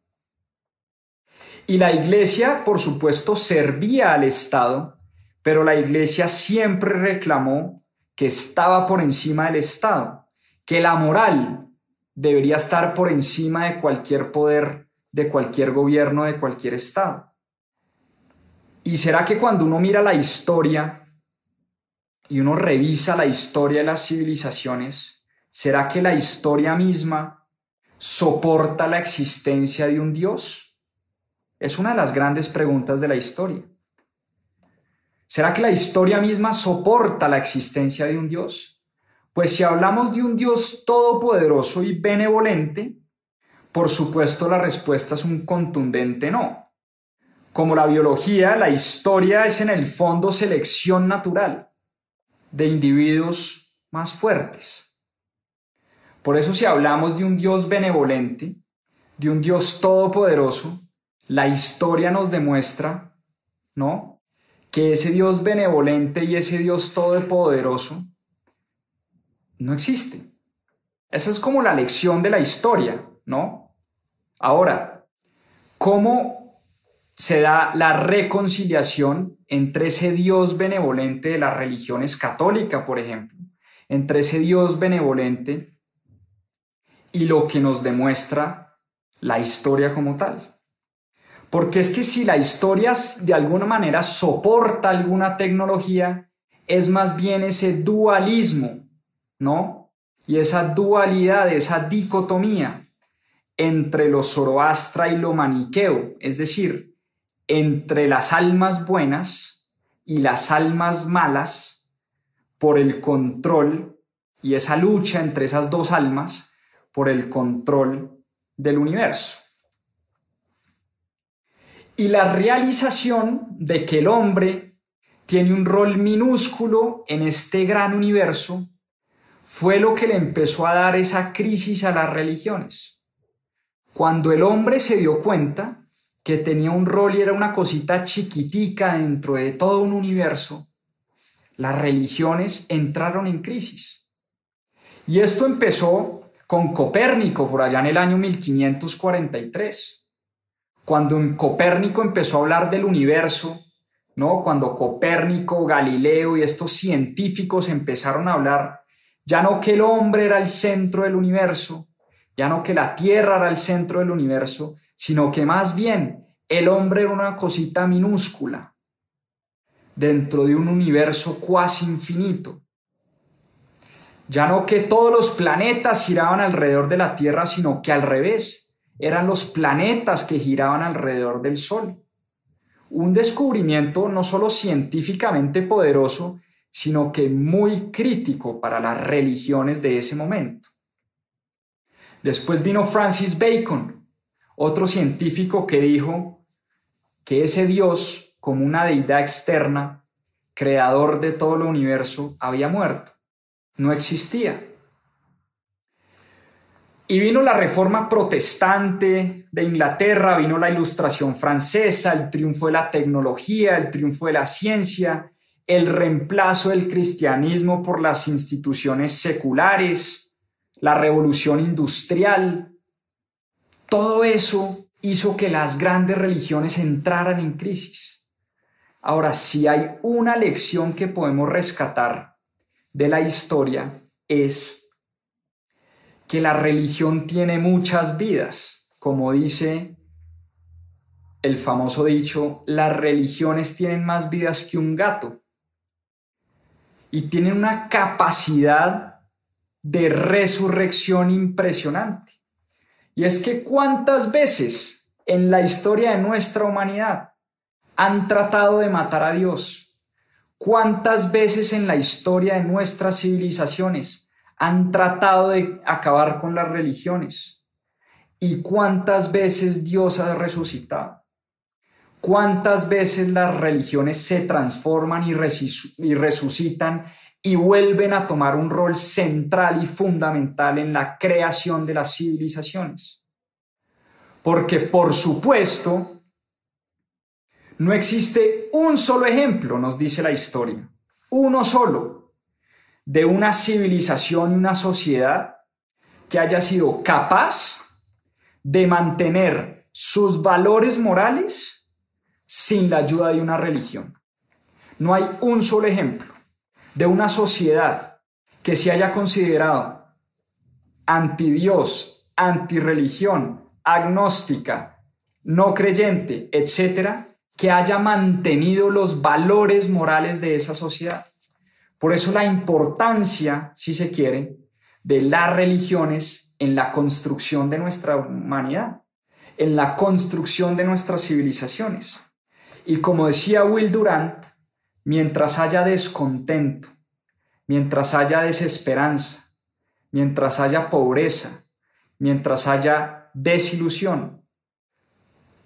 Y la Iglesia, por supuesto, servía al Estado, pero la Iglesia siempre reclamó que estaba por encima del Estado, que la moral debería estar por encima de cualquier poder, de cualquier gobierno, de cualquier Estado. ¿Y será que cuando uno mira la historia y uno revisa la historia de las civilizaciones, ¿será que la historia misma soporta la existencia de un Dios? Es una de las grandes preguntas de la historia. ¿Será que la historia misma soporta la existencia de un Dios? Pues si hablamos de un Dios todopoderoso y benevolente, por supuesto la respuesta es un contundente no. Como la biología, la historia es en el fondo selección natural de individuos más fuertes. Por eso si hablamos de un Dios benevolente, de un Dios todopoderoso, la historia nos demuestra, ¿no? Que ese Dios benevolente y ese Dios todopoderoso no existe. Esa es como la lección de la historia, ¿no? Ahora, ¿cómo se da la reconciliación entre ese Dios benevolente de las religiones católicas, por ejemplo, entre ese Dios benevolente y lo que nos demuestra la historia como tal? Porque es que si la historia de alguna manera soporta alguna tecnología, es más bien ese dualismo ¿no? Y esa dualidad, esa dicotomía entre lo zoroastra y lo maniqueo, es decir, entre las almas buenas y las almas malas por el control y esa lucha entre esas dos almas por el control del universo. Y la realización de que el hombre tiene un rol minúsculo en este gran universo fue lo que le empezó a dar esa crisis a las religiones. Cuando el hombre se dio cuenta que tenía un rol y era una cosita chiquitica dentro de todo un universo, las religiones entraron en crisis. Y esto empezó con Copérnico por allá en el año 1543. Cuando Copérnico empezó a hablar del universo, ¿no? Cuando Copérnico, Galileo y estos científicos empezaron a hablar ya no que el hombre era el centro del universo, ya no que la tierra era el centro del universo, sino que más bien el hombre era una cosita minúscula dentro de un universo cuasi infinito. Ya no que todos los planetas giraban alrededor de la Tierra, sino que al revés, eran los planetas que giraban alrededor del Sol. Un descubrimiento no solo científicamente poderoso, sino que muy crítico para las religiones de ese momento. Después vino Francis Bacon, otro científico que dijo que ese Dios, como una deidad externa, creador de todo el universo, había muerto, no existía. Y vino la reforma protestante de Inglaterra, vino la ilustración francesa, el triunfo de la tecnología, el triunfo de la ciencia, el reemplazo del cristianismo por las instituciones seculares, la revolución industrial, todo eso hizo que las grandes religiones entraran en crisis. Ahora, si hay una lección que podemos rescatar de la historia es que la religión tiene muchas vidas, como dice el famoso dicho, las religiones tienen más vidas que un gato y tienen una capacidad de resurrección impresionante. Y es que cuántas veces en la historia de nuestra humanidad han tratado de matar a Dios. Cuántas veces en la historia de nuestras civilizaciones han tratado de acabar con las religiones. Y cuántas veces Dios ha resucitado. ¿Cuántas veces las religiones se transforman y, resucitan y vuelven a tomar un rol central y fundamental en la creación de las civilizaciones? Porque, por supuesto, no existe un solo ejemplo, nos dice la historia, uno solo, de una civilización y una sociedad que haya sido capaz de mantener sus valores morales sin la ayuda de una religión. No hay un solo ejemplo de una sociedad que se haya considerado anti-Dios, anti-religión, agnóstica, no creyente, etcétera, que haya mantenido los valores morales de esa sociedad. Por eso la importancia, si se quiere, de las religiones en la construcción de nuestra humanidad, en la construcción de nuestras civilizaciones. Y como decía Will Durant, mientras haya descontento, mientras haya desesperanza, mientras haya pobreza, mientras haya desilusión,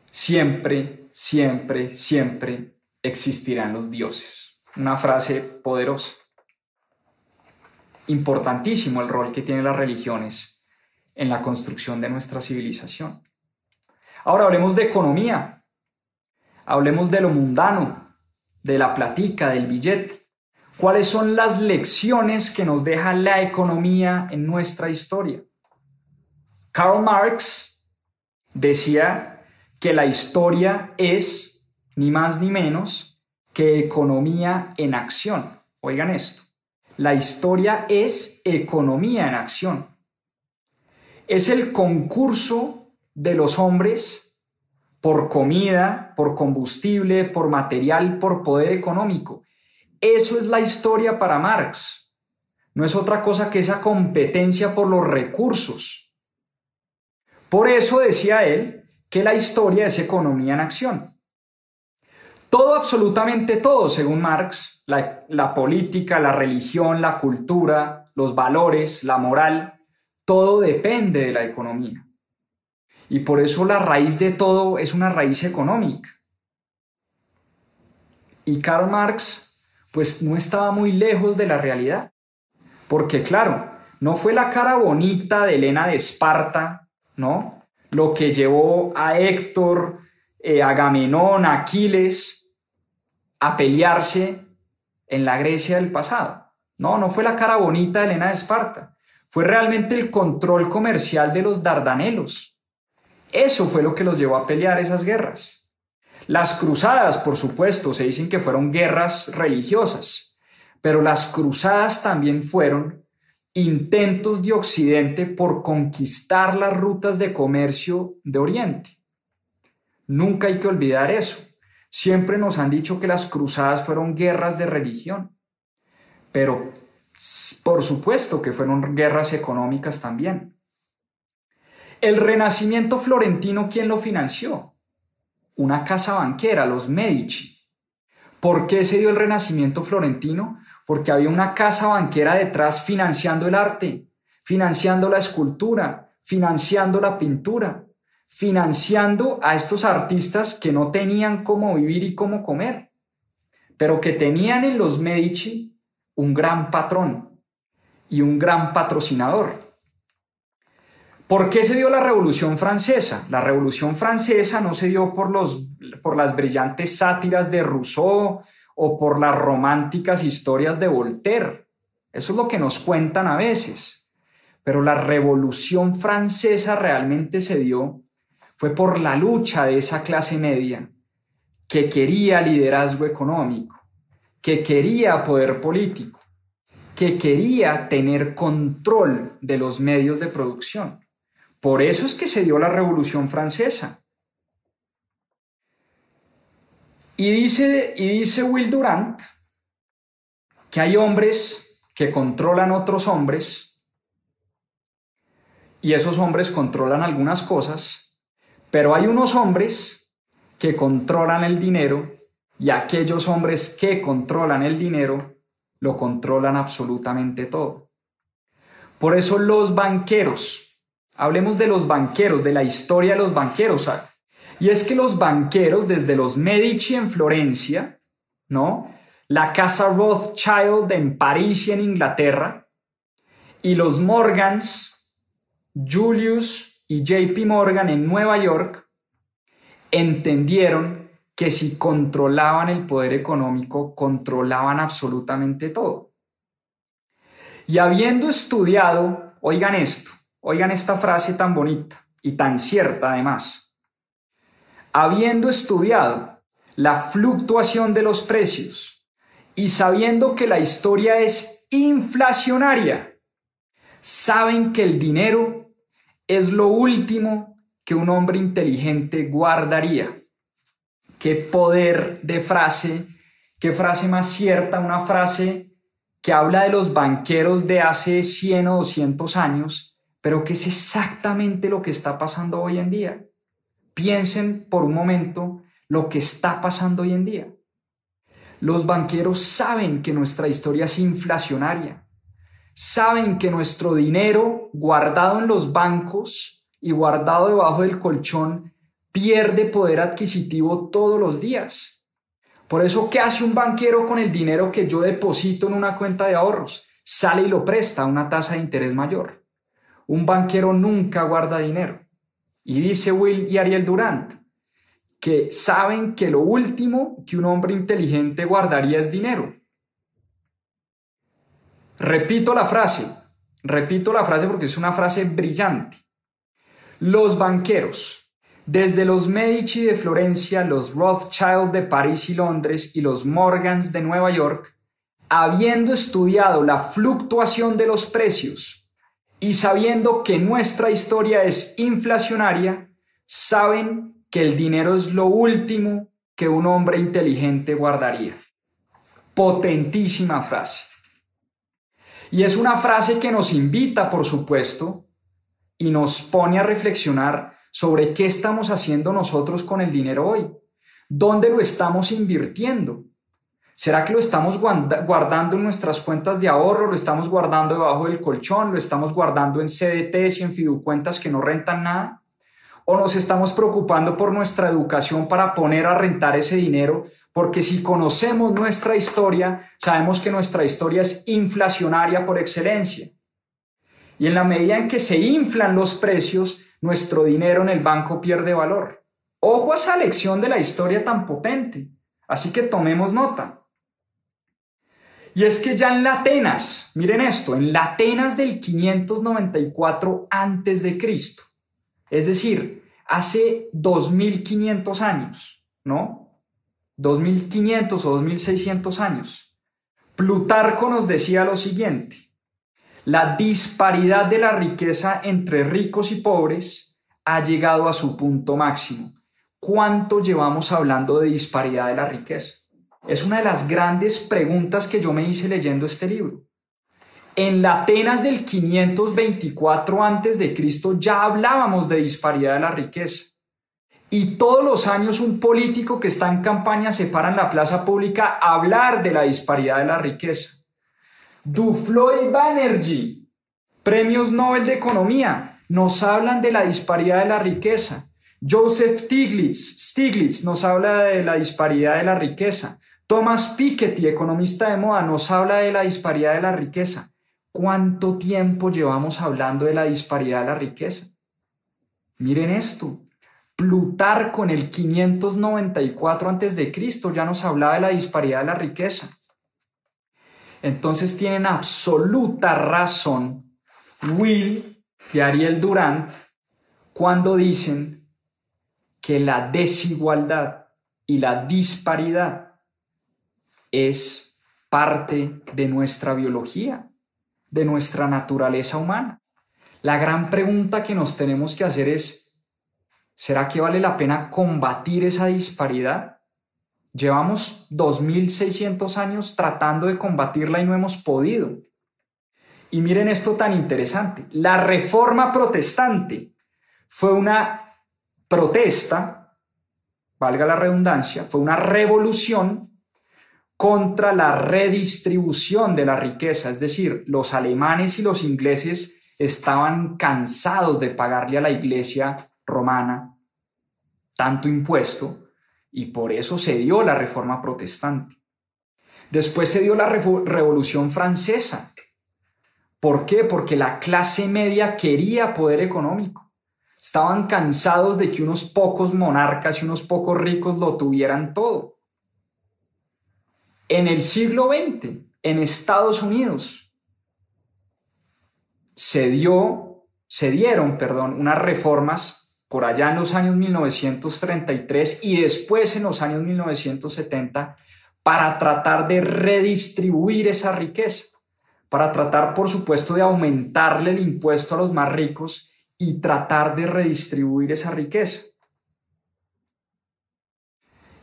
siempre, siempre, siempre existirán los dioses. Una frase poderosa. Importantísimo el rol que tienen las religiones en la construcción de nuestra civilización. Ahora hablemos de economía. Hablemos de lo mundano, de la platica, del billete. ¿Cuáles son las lecciones que nos deja la economía en nuestra historia? Karl Marx decía que la historia es ni más ni menos que economía en acción. Oigan esto. La historia es economía en acción. Es el concurso de los hombres por comida, por combustible, por material, por poder económico. Eso es la historia para Marx. No es otra cosa que esa competencia por los recursos. Por eso decía él que la historia es economía en acción. Todo, absolutamente todo, según Marx, la, política, la religión, la cultura, los valores, la moral, todo depende de la economía. Y por eso la raíz de todo es una raíz económica. Y Karl Marx, pues no estaba muy lejos de la realidad. Porque claro, no fue la cara bonita de Elena de Esparta, ¿no? Lo que llevó a Héctor, eh, Agamenón, Aquiles a pelearse en la Grecia del pasado. No, no fue la cara bonita de Elena de Esparta. Fue realmente el control comercial de los Dardanelos. Eso fue lo que los llevó a pelear esas guerras. Las cruzadas, por supuesto, se dicen que fueron guerras religiosas, pero las cruzadas también fueron intentos de Occidente por conquistar las rutas de comercio de Oriente. Nunca hay que olvidar eso. Siempre nos han dicho que las cruzadas fueron guerras de religión, pero por supuesto que fueron guerras económicas también. El renacimiento florentino, ¿quién lo financió? Una casa banquera, los Medici. ¿Por qué se dio el renacimiento florentino? Porque había una casa banquera detrás financiando el arte, financiando la escultura, financiando la pintura, financiando a estos artistas que no tenían cómo vivir y cómo comer, pero que tenían en los Medici un gran patrón y un gran patrocinador. ¿Por qué se dio la Revolución Francesa? La Revolución Francesa no se dio por, los, por las brillantes sátiras de Rousseau o por las románticas historias de Voltaire. Eso es lo que nos cuentan a veces. Pero la Revolución Francesa realmente se dio fue por la lucha de esa clase media que quería liderazgo económico, que quería poder político, que quería tener control de los medios de producción. Por eso es que se dio la Revolución Francesa. Y dice, y dice Will Durant que hay hombres que controlan otros hombres y esos hombres controlan algunas cosas pero hay unos hombres que controlan el dinero y aquellos hombres que controlan el dinero lo controlan absolutamente todo. Por eso los banqueros, hablemos de los banqueros, de la historia de los banqueros. Y es que los banqueros, desde los Medici en Florencia, ¿no? La casa Rothschild en París y en Inglaterra, y los Morgans, Julius y JP Morgan en Nueva York entendieron que si controlaban el poder económico, controlaban absolutamente todo. Y habiendo estudiado, oigan esto, oigan esta frase tan bonita y tan cierta además, habiendo estudiado la fluctuación de los precios y sabiendo que la historia es inflacionaria, saben que el dinero es lo último que un hombre inteligente guardaría. Qué poder de frase, qué frase más cierta, una frase que habla de los banqueros de hace 100 o 200 años, pero que es exactamente lo que está pasando hoy en día. Piensen por un momento lo que está pasando hoy en día. Los banqueros saben que nuestra historia es inflacionaria saben que nuestro dinero guardado en los bancos y guardado debajo del colchón pierde poder adquisitivo todos los días. Por eso, ¿qué hace un banquero con el dinero que yo deposito en una cuenta de ahorros? Sale y lo presta a una tasa de interés mayor. Un banquero nunca guarda dinero. Y dice Will y Ariel Durant que saben que lo último que un hombre inteligente guardaría es dinero. Repito la frase, repito la frase porque es una frase brillante. Los banqueros, desde los Medici de Florencia, los Rothschild de París y Londres y los Morgans de Nueva York, habiendo estudiado la fluctuación de los precios y sabiendo que nuestra historia es inflacionaria, saben que el dinero es lo último que un hombre inteligente guardaría. Potentísima frase. Y es una frase que nos invita, por supuesto, y nos pone a reflexionar sobre qué estamos haciendo nosotros con el dinero hoy. ¿Dónde lo estamos invirtiendo? ¿Será que lo estamos guardando en nuestras cuentas de ahorro? ¿Lo estamos guardando debajo del colchón? ¿Lo estamos guardando en CDTs y en fiducuentas que no rentan nada? ¿O nos estamos preocupando por nuestra educación para poner a rentar ese dinero? Porque si conocemos nuestra historia, sabemos que nuestra historia es inflacionaria por excelencia. Y en la medida en que se inflan los precios, nuestro dinero en el banco pierde valor. Ojo a esa lección de la historia tan potente. Así que tomemos nota. Y es que ya en la Atenas, miren esto, en la Atenas del 594 antes de Cristo, es decir, hace 2500 años, ¿no? 2500 o 2600 años. Plutarco nos decía lo siguiente: la disparidad de la riqueza entre ricos y pobres ha llegado a su punto máximo. ¿Cuánto llevamos hablando de disparidad de la riqueza? Es una de las grandes preguntas que yo me hice leyendo este libro. En la Atenas del 524 a.C. ya hablábamos de disparidad de la riqueza. Y todos los años un político que está en campaña se para en la plaza pública a hablar de la disparidad de la riqueza. Duflo Banerjee, premios Nobel de Economía, nos hablan de la disparidad de la riqueza. Joseph Stiglitz, Stiglitz nos habla de la disparidad de la riqueza. Thomas Piketty, economista de moda, nos habla de la disparidad de la riqueza. ¿Cuánto tiempo llevamos hablando de la disparidad de la riqueza? Miren esto. Plutarco en el 594 a.C. ya nos hablaba de la disparidad de la riqueza. Entonces tienen absoluta razón Will y Ariel Durant cuando dicen que la desigualdad y la disparidad es parte de nuestra biología, de nuestra naturaleza humana. La gran pregunta que nos tenemos que hacer es, ¿será que vale la pena combatir esa disparidad? Llevamos 2.600 años tratando de combatirla y no hemos podido. Y miren esto tan interesante. La reforma protestante fue una protesta, valga la redundancia, fue una revolución contra la redistribución de la riqueza. Es decir, los alemanes y los ingleses estaban cansados de pagarle a la iglesia romana tanto impuesto y por eso se dio la reforma protestante. Después se dio la revolución francesa. ¿Por qué? Porque la clase media quería poder económico. Estaban cansados de que unos pocos monarcas y unos pocos ricos lo tuvieran todo. En el siglo XX, en Estados Unidos, se dio, se dieron, perdón, unas reformas por allá en los años 1933 y después en los años 1970 para tratar de redistribuir esa riqueza, para tratar, por supuesto, de aumentarle el impuesto a los más ricos y tratar de redistribuir esa riqueza.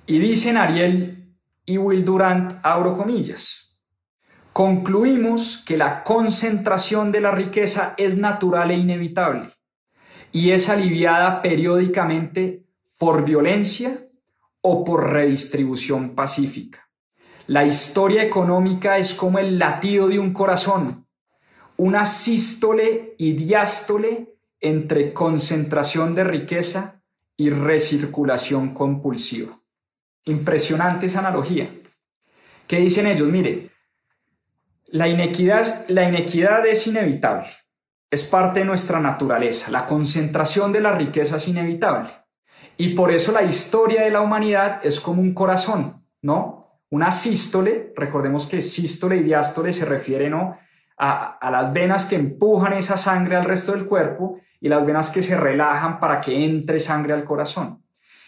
Y dicen Ariel y Will Durant, abro comillas, concluimos que la concentración de la riqueza es natural e inevitable y es aliviada periódicamente por violencia o por redistribución pacífica. La historia económica es como el latido de un corazón, una sístole y diástole entre concentración de riqueza y recirculación compulsiva. Impresionante esa analogía. ¿Qué dicen ellos? Mire, la inequidad, la inequidad es inevitable es parte de nuestra naturaleza. La concentración de la riqueza es inevitable. Y por eso la historia de la humanidad es como un corazón, ¿no? Una sístole, recordemos que sístole y diástole se refieren ¿no? a, a las venas que empujan esa sangre al resto del cuerpo y las venas que se relajan para que entre sangre al corazón.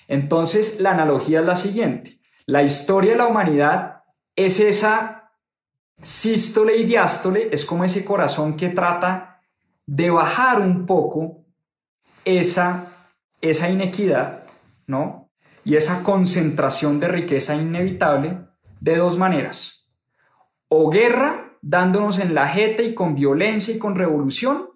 Entonces, la analogía es la siguiente. La historia de la humanidad es esa sístole y diástole, es como ese corazón que trata de bajar un poco esa, esa inequidad, ¿no? Y esa concentración de riqueza inevitable de dos maneras. O guerra, dándonos en la jeta y con violencia y con revolución,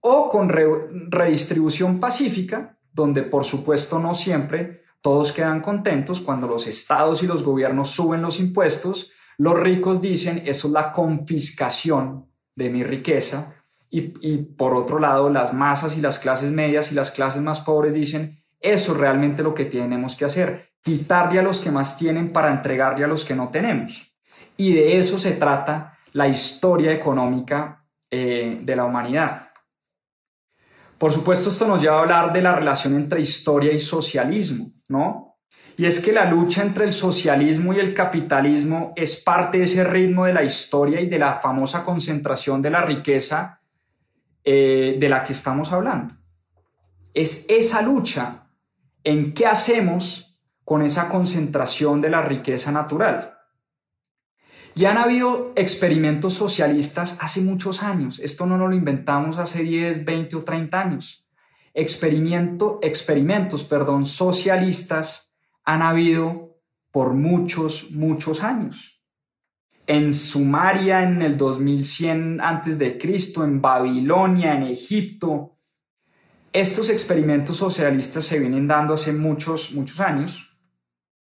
o con redistribución pacífica, donde por supuesto no siempre todos quedan contentos cuando los estados y los gobiernos suben los impuestos, los ricos dicen eso es la confiscación de mi riqueza y, por otro lado las masas y las clases medias y las clases más pobres dicen eso es realmente lo que tenemos que hacer, quitarle a los que más tienen para entregarle a los que no tenemos. Y de eso se trata la historia económica eh, de la humanidad. Por supuesto, esto nos lleva a hablar de la relación entre historia y socialismo, ¿no? Y es que la lucha entre el socialismo y el capitalismo es parte de ese ritmo de la historia y de la famosa concentración de la riqueza eh, de la que estamos hablando. Es esa lucha en qué hacemos con esa concentración de la riqueza natural. Y han habido experimentos socialistas hace muchos años. Esto no nos lo inventamos hace 10, 20 o 30 años. Experimento, experimentos perdón, socialistas han habido por muchos, muchos años. En Sumaria en el 2100 antes de Cristo, en Babilonia, en Egipto. Estos experimentos socialistas se vienen dando hace muchos, muchos años.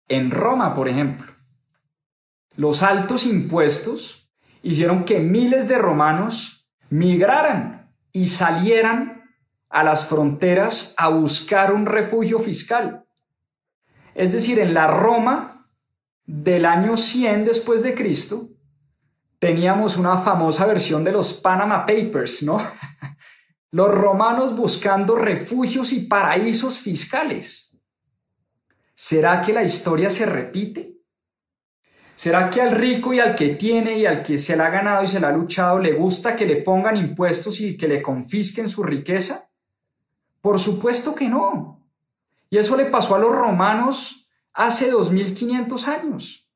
En Roma, por ejemplo los altos impuestos hicieron que miles de romanos migraran y salieran a las fronteras a buscar un refugio fiscal. Es decir, en la Roma del año 100 después de Cristo, teníamos una famosa versión de los Panama Papers, ¿no? Los romanos buscando refugios y paraísos fiscales. ¿Será que la historia se repite? ¿Será que al rico y al que tiene y al que se la ha ganado y se la ha luchado le gusta que le pongan impuestos y que le confisquen su riqueza? Por supuesto que no. Y eso le pasó a los romanos hace 2500 años.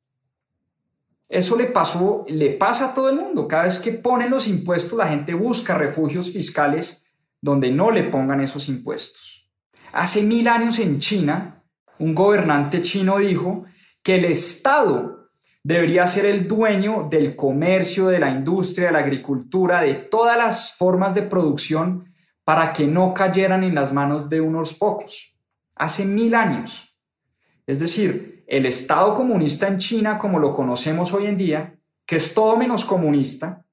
Eso le pasó, le pasa a todo el mundo. Cada vez que ponen los impuestos, la gente busca refugios fiscales donde no le pongan esos impuestos. Hace mil años en China, un gobernante chino dijo que el Estado debería ser el dueño del comercio, de la industria, de la agricultura, de todas las formas de producción para que no cayeran en las manos de unos pocos. Hace mil años. Es decir, el Estado comunista en China, como lo conocemos hoy en día, que es todo menos comunista,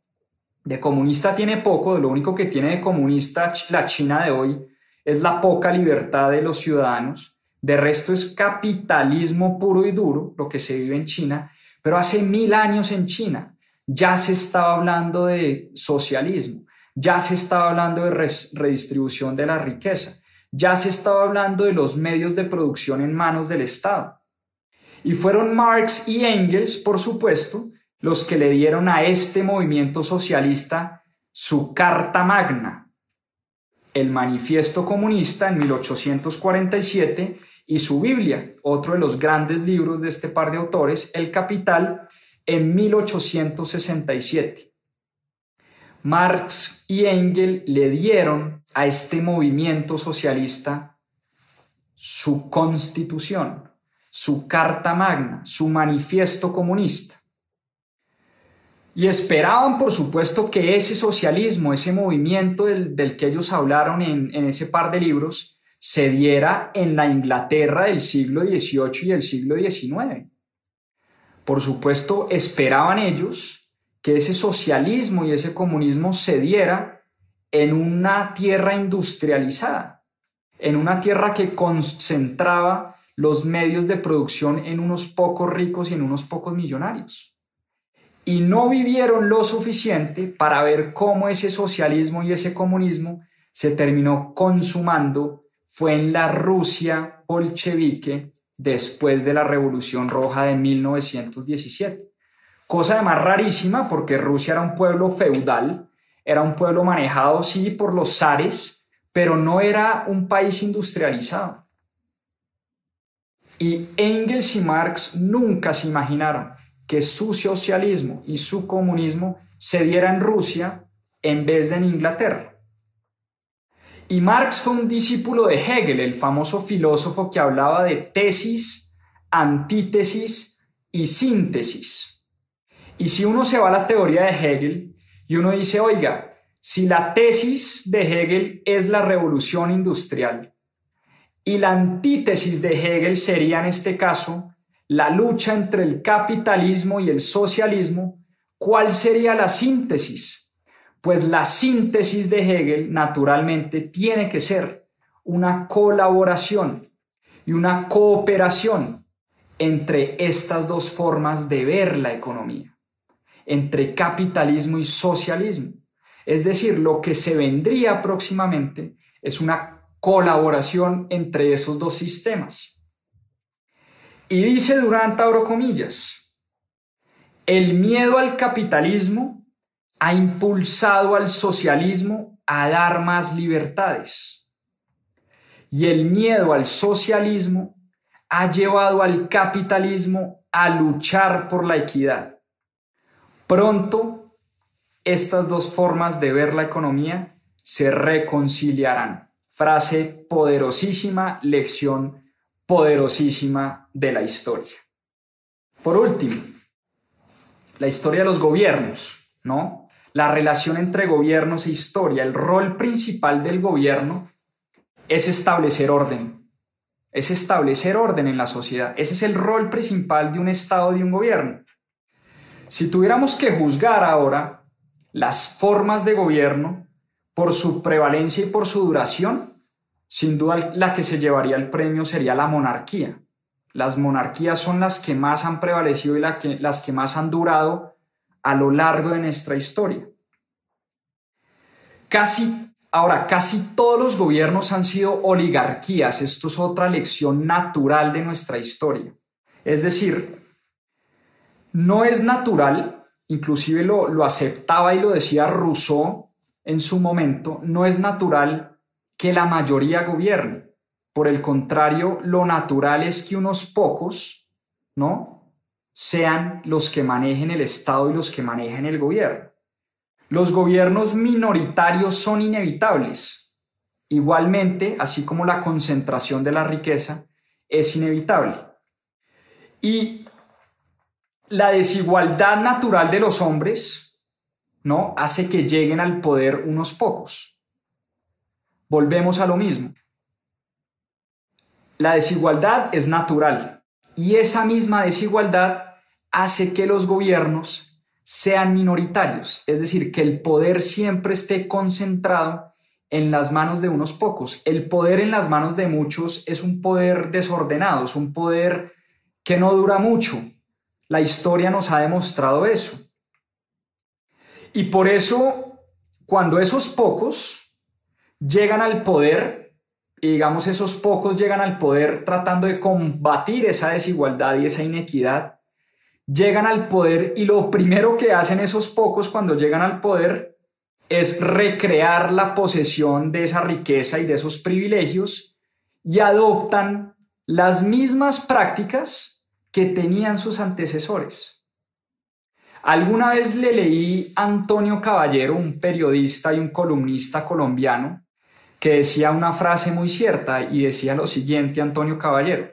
de comunista tiene poco, de lo único que tiene de comunista la China de hoy es la poca libertad de los ciudadanos, de resto es capitalismo puro y duro, lo que se vive en China, pero hace mil años en China ya se estaba hablando de socialismo, ya se estaba hablando de redistribución de la riqueza, ya se estaba hablando de los medios de producción en manos del Estado. Y fueron Marx y Engels, por supuesto, los que le dieron a este movimiento socialista su carta magna, el Manifiesto Comunista en 1847 y su Biblia, otro de los grandes libros de este par de autores, El Capital, en 1867. Marx y Engel le dieron a este movimiento socialista su constitución, su carta magna, su manifiesto comunista. Y esperaban, por supuesto, que ese socialismo, ese movimiento del, que ellos hablaron en, en ese par de libros, se diera en la Inglaterra del siglo XVIII y del siglo XIX. Por supuesto, esperaban ellos que ese socialismo y ese comunismo se diera en una tierra industrializada, en una tierra que concentraba los medios de producción en unos pocos ricos y en unos pocos millonarios. Y no vivieron lo suficiente para ver cómo ese socialismo y ese comunismo se terminó consumando fue en la Rusia bolchevique después de la Revolución Roja de 1917. Cosa de más rarísima porque Rusia era un pueblo feudal, era un pueblo manejado sí por los zares, pero no era un país industrializado. Y Engels y Marx nunca se imaginaron que su socialismo y su comunismo se diera en Rusia en vez de en Inglaterra. Y Marx fue un discípulo de Hegel, el famoso filósofo que hablaba de tesis, antítesis y síntesis. Y si uno se va a la teoría de Hegel y uno dice, oiga, si la tesis de Hegel es la revolución industrial y la antítesis de Hegel sería en este caso la lucha entre el capitalismo y el socialismo, ¿cuál sería la síntesis? Pues la síntesis de Hegel naturalmente tiene que ser una colaboración y una cooperación entre estas dos formas de ver la economía, entre capitalismo y socialismo. Es decir, lo que se vendría próximamente es una colaboración entre esos dos sistemas. Y dice Durant, abro comillas, el miedo al capitalismo ha impulsado al socialismo a dar más libertades. Y el miedo al socialismo ha llevado al capitalismo a luchar por la equidad. Pronto, estas dos formas de ver la economía se reconciliarán. Frase poderosísima, lección poderosísima de la historia. Por último, la historia de los gobiernos, ¿no? la relación entre gobiernos e historia, el rol principal del gobierno es establecer orden, es establecer orden en la sociedad. Ese es el rol principal de un Estado, de un gobierno. Si tuviéramos que juzgar ahora las formas de gobierno por su prevalencia y por su duración, sin duda la que se llevaría el premio sería la monarquía. Las monarquías son las que más han prevalecido y las que más han durado a lo largo de nuestra historia. Casi, ahora, casi todos los gobiernos han sido oligarquías. Esto es otra lección natural de nuestra historia. Es decir, no es natural, inclusive lo, lo aceptaba y lo decía Rousseau en su momento, no es natural que la mayoría gobierne. Por el contrario, lo natural es que unos pocos, ¿no? sean los que manejen el Estado y los que manejen el gobierno. Los gobiernos minoritarios son inevitables. Igualmente, así como la concentración de la riqueza es inevitable. Y la desigualdad natural de los hombres, ¿no? hace que lleguen al poder unos pocos. Volvemos a lo mismo. La desigualdad es natural, y esa misma desigualdad hace que los gobiernos sean minoritarios, es decir, que el poder siempre esté concentrado en las manos de unos pocos. El poder en las manos de muchos es un poder desordenado, es un poder que no dura mucho. La historia nos ha demostrado eso. Y por eso, cuando esos pocos llegan al poder, y digamos esos pocos llegan al poder tratando de combatir esa desigualdad y esa inequidad, llegan al poder y lo primero que hacen esos pocos cuando llegan al poder es recrear la posesión de esa riqueza y de esos privilegios y adoptan las mismas prácticas que tenían sus antecesores. Alguna vez le leí a Antonio Caballero, un periodista y un columnista colombiano, que decía una frase muy cierta y decía lo siguiente, Antonio Caballero.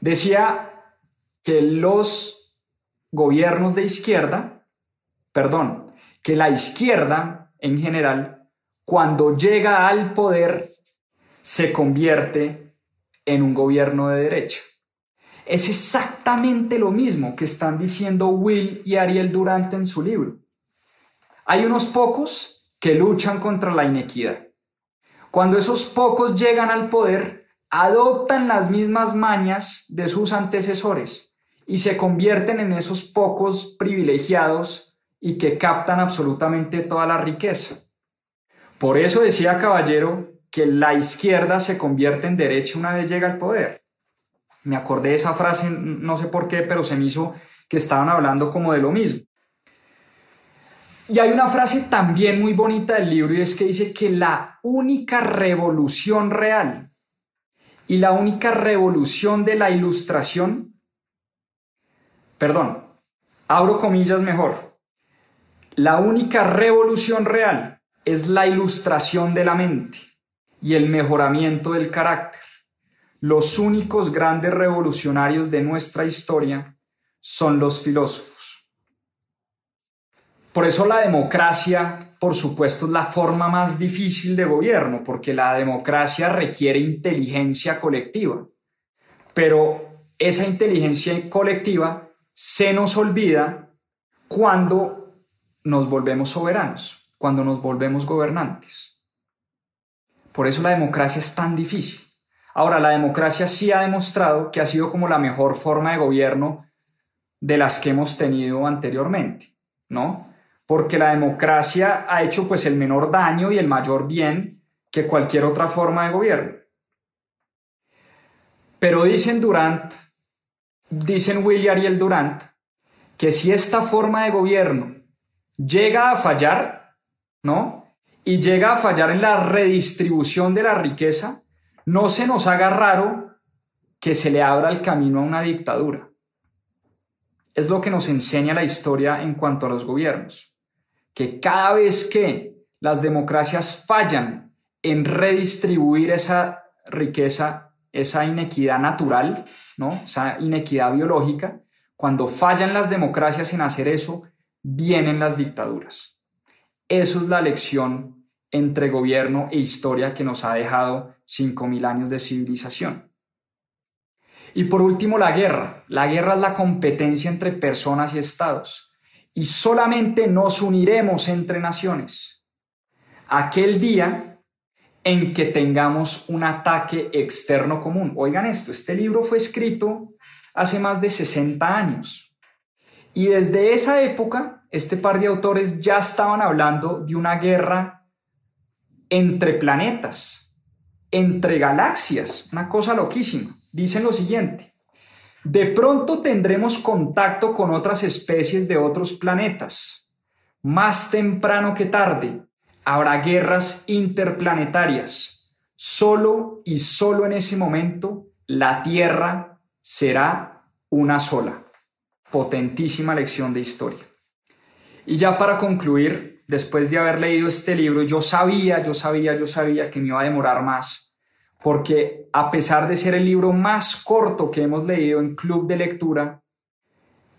Decía que los gobiernos de izquierda, perdón, que la izquierda en general, cuando llega al poder, se convierte en un gobierno de derecha. Es exactamente lo mismo que están diciendo Will y Ariel Durante en su libro. Hay unos pocos que luchan contra la inequidad cuando esos pocos llegan al poder, adoptan las mismas mañas de sus antecesores y se convierten en esos pocos privilegiados y que captan absolutamente toda la riqueza. Por eso decía Caballero que la izquierda se convierte en derecha una vez llega al poder. Me acordé de esa frase, no sé por qué, pero se me hizo que estaban hablando como de lo mismo. Y hay una frase también muy bonita del libro y es que dice que la única revolución real y la única revolución de la ilustración, perdón, abro comillas mejor, la única revolución real es la ilustración de la mente y el mejoramiento del carácter. Los únicos grandes revolucionarios de nuestra historia son los filósofos. Por eso la democracia, por supuesto, es la forma más difícil de gobierno, porque la democracia requiere inteligencia colectiva. Pero esa inteligencia colectiva se nos olvida cuando nos volvemos soberanos, cuando nos volvemos gobernantes. Por eso la democracia es tan difícil. Ahora, la democracia sí ha demostrado que ha sido como la mejor forma de gobierno de las que hemos tenido anteriormente, ¿no? Porque la democracia ha hecho pues el menor daño y el mayor bien que cualquier otra forma de gobierno. Pero dicen Durant, dicen William y el Durant, que si esta forma de gobierno llega a fallar, ¿no? Y llega a fallar en la redistribución de la riqueza, no se nos haga raro que se le abra el camino a una dictadura es lo que nos enseña la historia en cuanto a los gobiernos, que cada vez que las democracias fallan en redistribuir esa riqueza, esa inequidad natural, ¿no? esa inequidad biológica, cuando fallan las democracias en hacer eso, vienen las dictaduras. Eso es la lección entre gobierno e historia que nos ha dejado 5.000 años de civilización. Y por último, la guerra. La guerra es la competencia entre personas y estados. Y solamente nos uniremos entre naciones. Aquel día en que tengamos un ataque externo común. Oigan esto, este libro fue escrito hace más de 60 años. Y desde esa época, este par de autores ya estaban hablando de una guerra entre planetas, entre galaxias, una cosa loquísima dicen lo siguiente. De pronto tendremos contacto con otras especies de otros planetas. Más temprano que tarde habrá guerras interplanetarias. Solo y solo en ese momento la Tierra será una sola. Potentísima lección de historia. Y ya para concluir, después de haber leído este libro, yo sabía, yo sabía, yo sabía que me iba a demorar más porque a pesar de ser el libro más corto que hemos leído en Club de Lectura,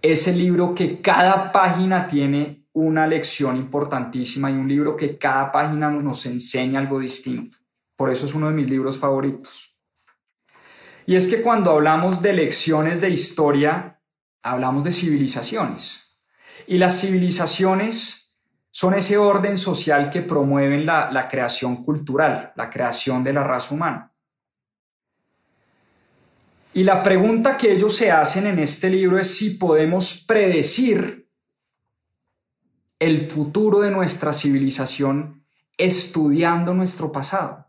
es el libro que cada página tiene una lección importantísima y un libro que cada página nos enseña algo distinto. Por eso es uno de mis libros favoritos. Y es que cuando hablamos de lecciones de historia, hablamos de civilizaciones. Y las civilizaciones son ese orden social que promueven la, la creación cultural, la creación de la raza humana. Y la pregunta que ellos se hacen en este libro es si podemos predecir el futuro de nuestra civilización estudiando nuestro pasado.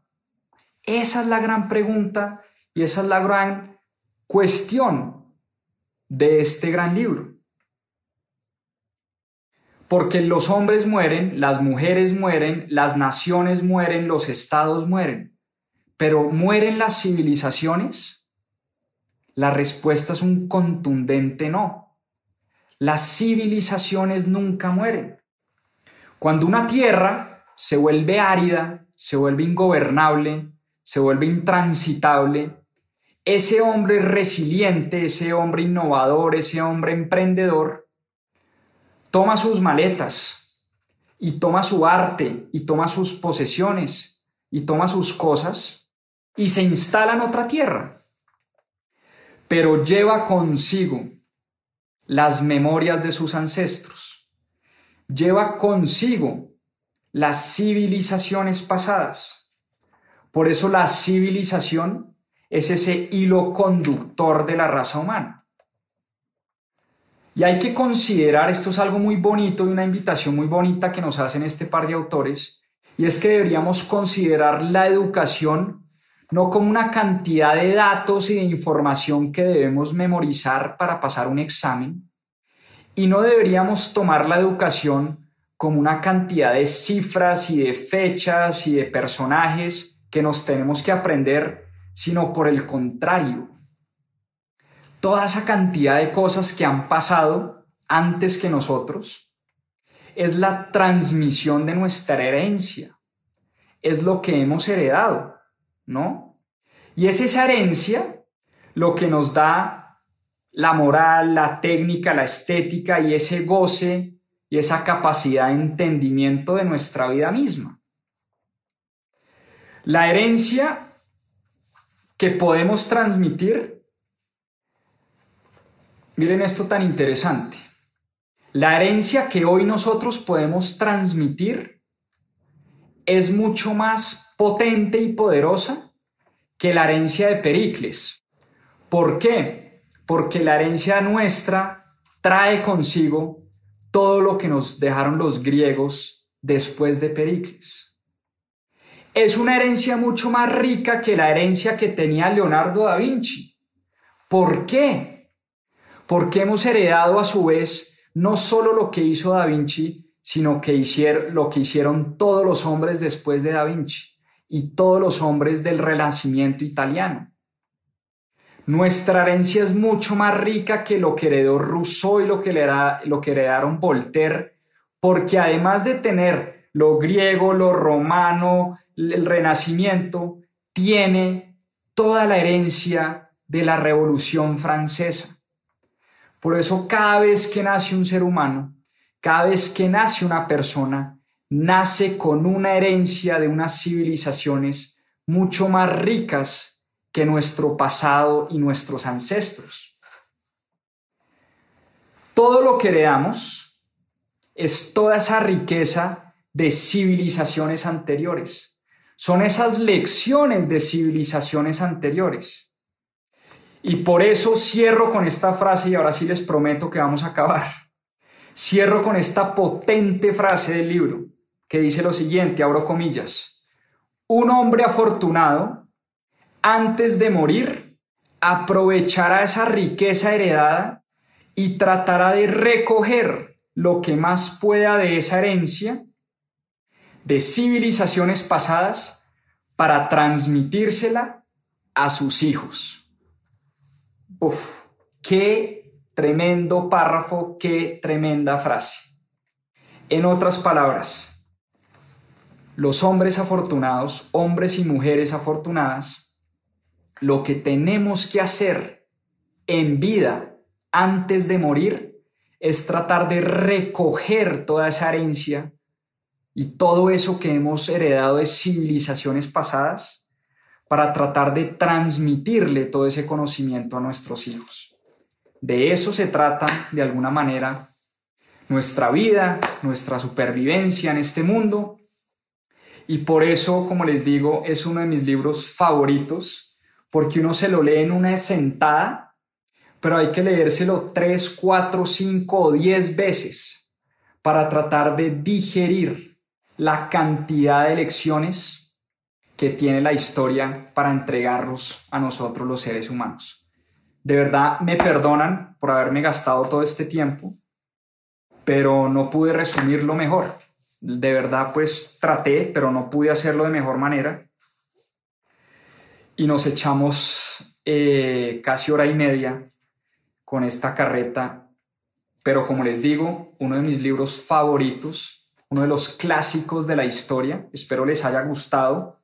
Esa es la gran pregunta y esa es la gran cuestión de este gran libro. Porque los hombres mueren, las mujeres mueren, las naciones mueren, los estados mueren, pero mueren las civilizaciones la respuesta es un contundente no. Las civilizaciones nunca mueren. Cuando una tierra se vuelve árida, se vuelve ingobernable, se vuelve intransitable, ese hombre resiliente, ese hombre innovador, ese hombre emprendedor, toma sus maletas y toma su arte y toma sus posesiones y toma sus cosas y se instala en otra tierra pero lleva consigo las memorias de sus ancestros, lleva consigo las civilizaciones pasadas. Por eso la civilización es ese hilo conductor de la raza humana. Y hay que considerar, esto es algo muy bonito y una invitación muy bonita que nos hacen este par de autores, Y es que deberíamos considerar la educación no como una cantidad de datos y de información que debemos memorizar para pasar un examen, y no deberíamos tomar la educación como una cantidad de cifras y de fechas y de personajes que nos tenemos que aprender, sino por el contrario. Toda esa cantidad de cosas que han pasado antes que nosotros es la transmisión de nuestra herencia. Es lo que hemos heredado, ¿no? Y es esa herencia lo que nos da la moral, la técnica, la estética y ese goce y esa capacidad de entendimiento de nuestra vida misma. La herencia que podemos transmitir, miren esto tan interesante, la herencia que hoy nosotros podemos transmitir es mucho más potente y poderosa que la herencia de Pericles. ¿Por qué? Porque la herencia nuestra trae consigo todo lo que nos dejaron los griegos después de Pericles. Es una herencia mucho más rica que la herencia que tenía Leonardo da Vinci. ¿Por qué? Porque hemos heredado a su vez no solo lo que hizo Da Vinci, sino que hicieron, lo que hicieron todos los hombres después de Da Vinci y todos los hombres del Renacimiento italiano. Nuestra herencia es mucho más rica que lo que heredó Rousseau y lo que, lo que heredaron Voltaire, porque además de tener lo griego, lo romano, el Renacimiento, tiene toda la herencia de la Revolución Francesa. Por eso cada vez que nace un ser humano, cada vez que nace una persona, nace con una herencia de unas civilizaciones mucho más ricas que nuestro pasado y nuestros ancestros. Todo lo que heredamos es toda esa riqueza de civilizaciones anteriores. Son esas lecciones de civilizaciones anteriores. Y por eso cierro con esta frase y ahora sí les prometo que vamos a acabar. Cierro con esta potente frase del libro que dice lo siguiente, abro comillas. Un hombre afortunado, antes de morir, aprovechará esa riqueza heredada y tratará de recoger lo que más pueda de esa herencia de civilizaciones pasadas para transmitírsela a sus hijos. Qué tremendo párrafo, qué tremenda frase. En otras palabras, los hombres afortunados, hombres y mujeres afortunadas, lo que tenemos que hacer en vida antes de morir es tratar de recoger toda esa herencia y todo eso que hemos heredado de civilizaciones pasadas para tratar de transmitirle todo ese conocimiento a nuestros hijos. De eso se trata, de alguna manera, nuestra vida, nuestra supervivencia en este mundo. Y por eso, como les digo, es uno de mis libros favoritos, porque uno se lo lee en una sentada, pero hay que leérselo tres, cuatro, cinco o diez veces para tratar de digerir la cantidad de lecciones que tiene la historia para entregarnos a nosotros los seres humanos. De verdad me perdonan por haberme gastado todo este tiempo, pero no pude resumirlo mejor. De verdad pues traté, pero no pude hacerlo de mejor manera. Y nos echamos eh, casi hora y media con esta carreta, pero como les digo, uno de mis libros favoritos, uno de los clásicos de la historia, espero les haya gustado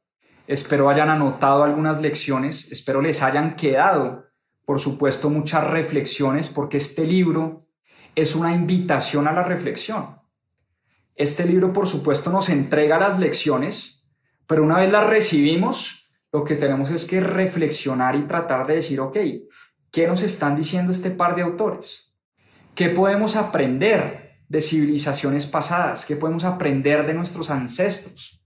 Espero hayan anotado algunas lecciones, espero les hayan quedado, por supuesto, muchas reflexiones, porque este libro es una invitación a la reflexión. Este libro, por supuesto, nos entrega las lecciones, pero una vez las recibimos, lo que tenemos es que reflexionar y tratar de decir, ok, ¿qué nos están diciendo este par de autores? ¿Qué podemos aprender de civilizaciones pasadas? ¿Qué podemos aprender de nuestros ancestros?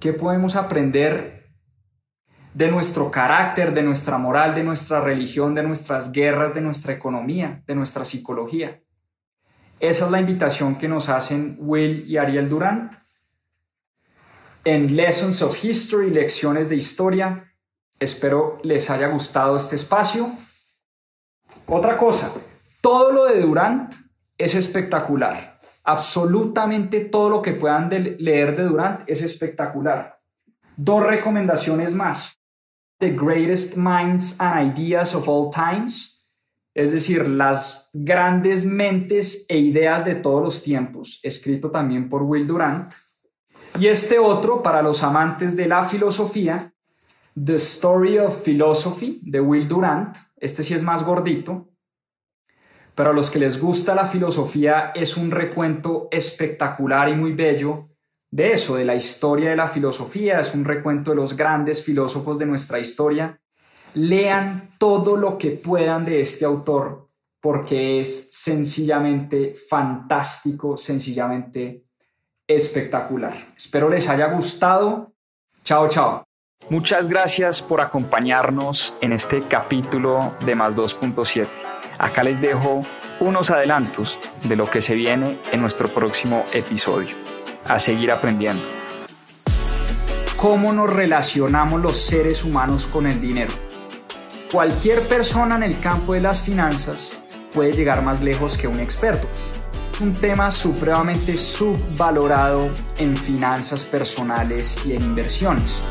¿Qué podemos aprender de nuestro carácter, de nuestra moral, de nuestra religión, de nuestras guerras, de nuestra economía, de nuestra psicología? Esa es la invitación que nos hacen Will y Ariel Durant. en Lessons of History, lecciones de historia. Espero les haya gustado este espacio. Otra cosa, todo lo de Durant es espectacular. Absolutamente todo lo que puedan leer de Durant es espectacular. Dos recomendaciones más. The Greatest Minds and Ideas of All Times, es decir, las grandes mentes e ideas de todos los tiempos, escrito también por Will Durant. Y este otro, para los amantes de la filosofía, The Story of Philosophy, de Will Durant. Este sí es más gordito. Pero a los que les gusta la filosofía es un recuento espectacular y muy bello de eso, de la historia de la filosofía, es un recuento de los grandes filósofos de nuestra historia. Lean todo lo que puedan de este autor porque es sencillamente fantástico, sencillamente espectacular. Espero les haya gustado. Chao, chao. Muchas gracias por acompañarnos en este capítulo de Más 2.7. Acá les dejo unos adelantos de lo que se viene en nuestro próximo episodio a seguir aprendiendo. ¿Cómo nos relacionamos los seres humanos con el dinero? Cualquier persona en el campo de las finanzas puede llegar más lejos que un experto. Un tema supremamente subvalorado en finanzas personales y en inversiones.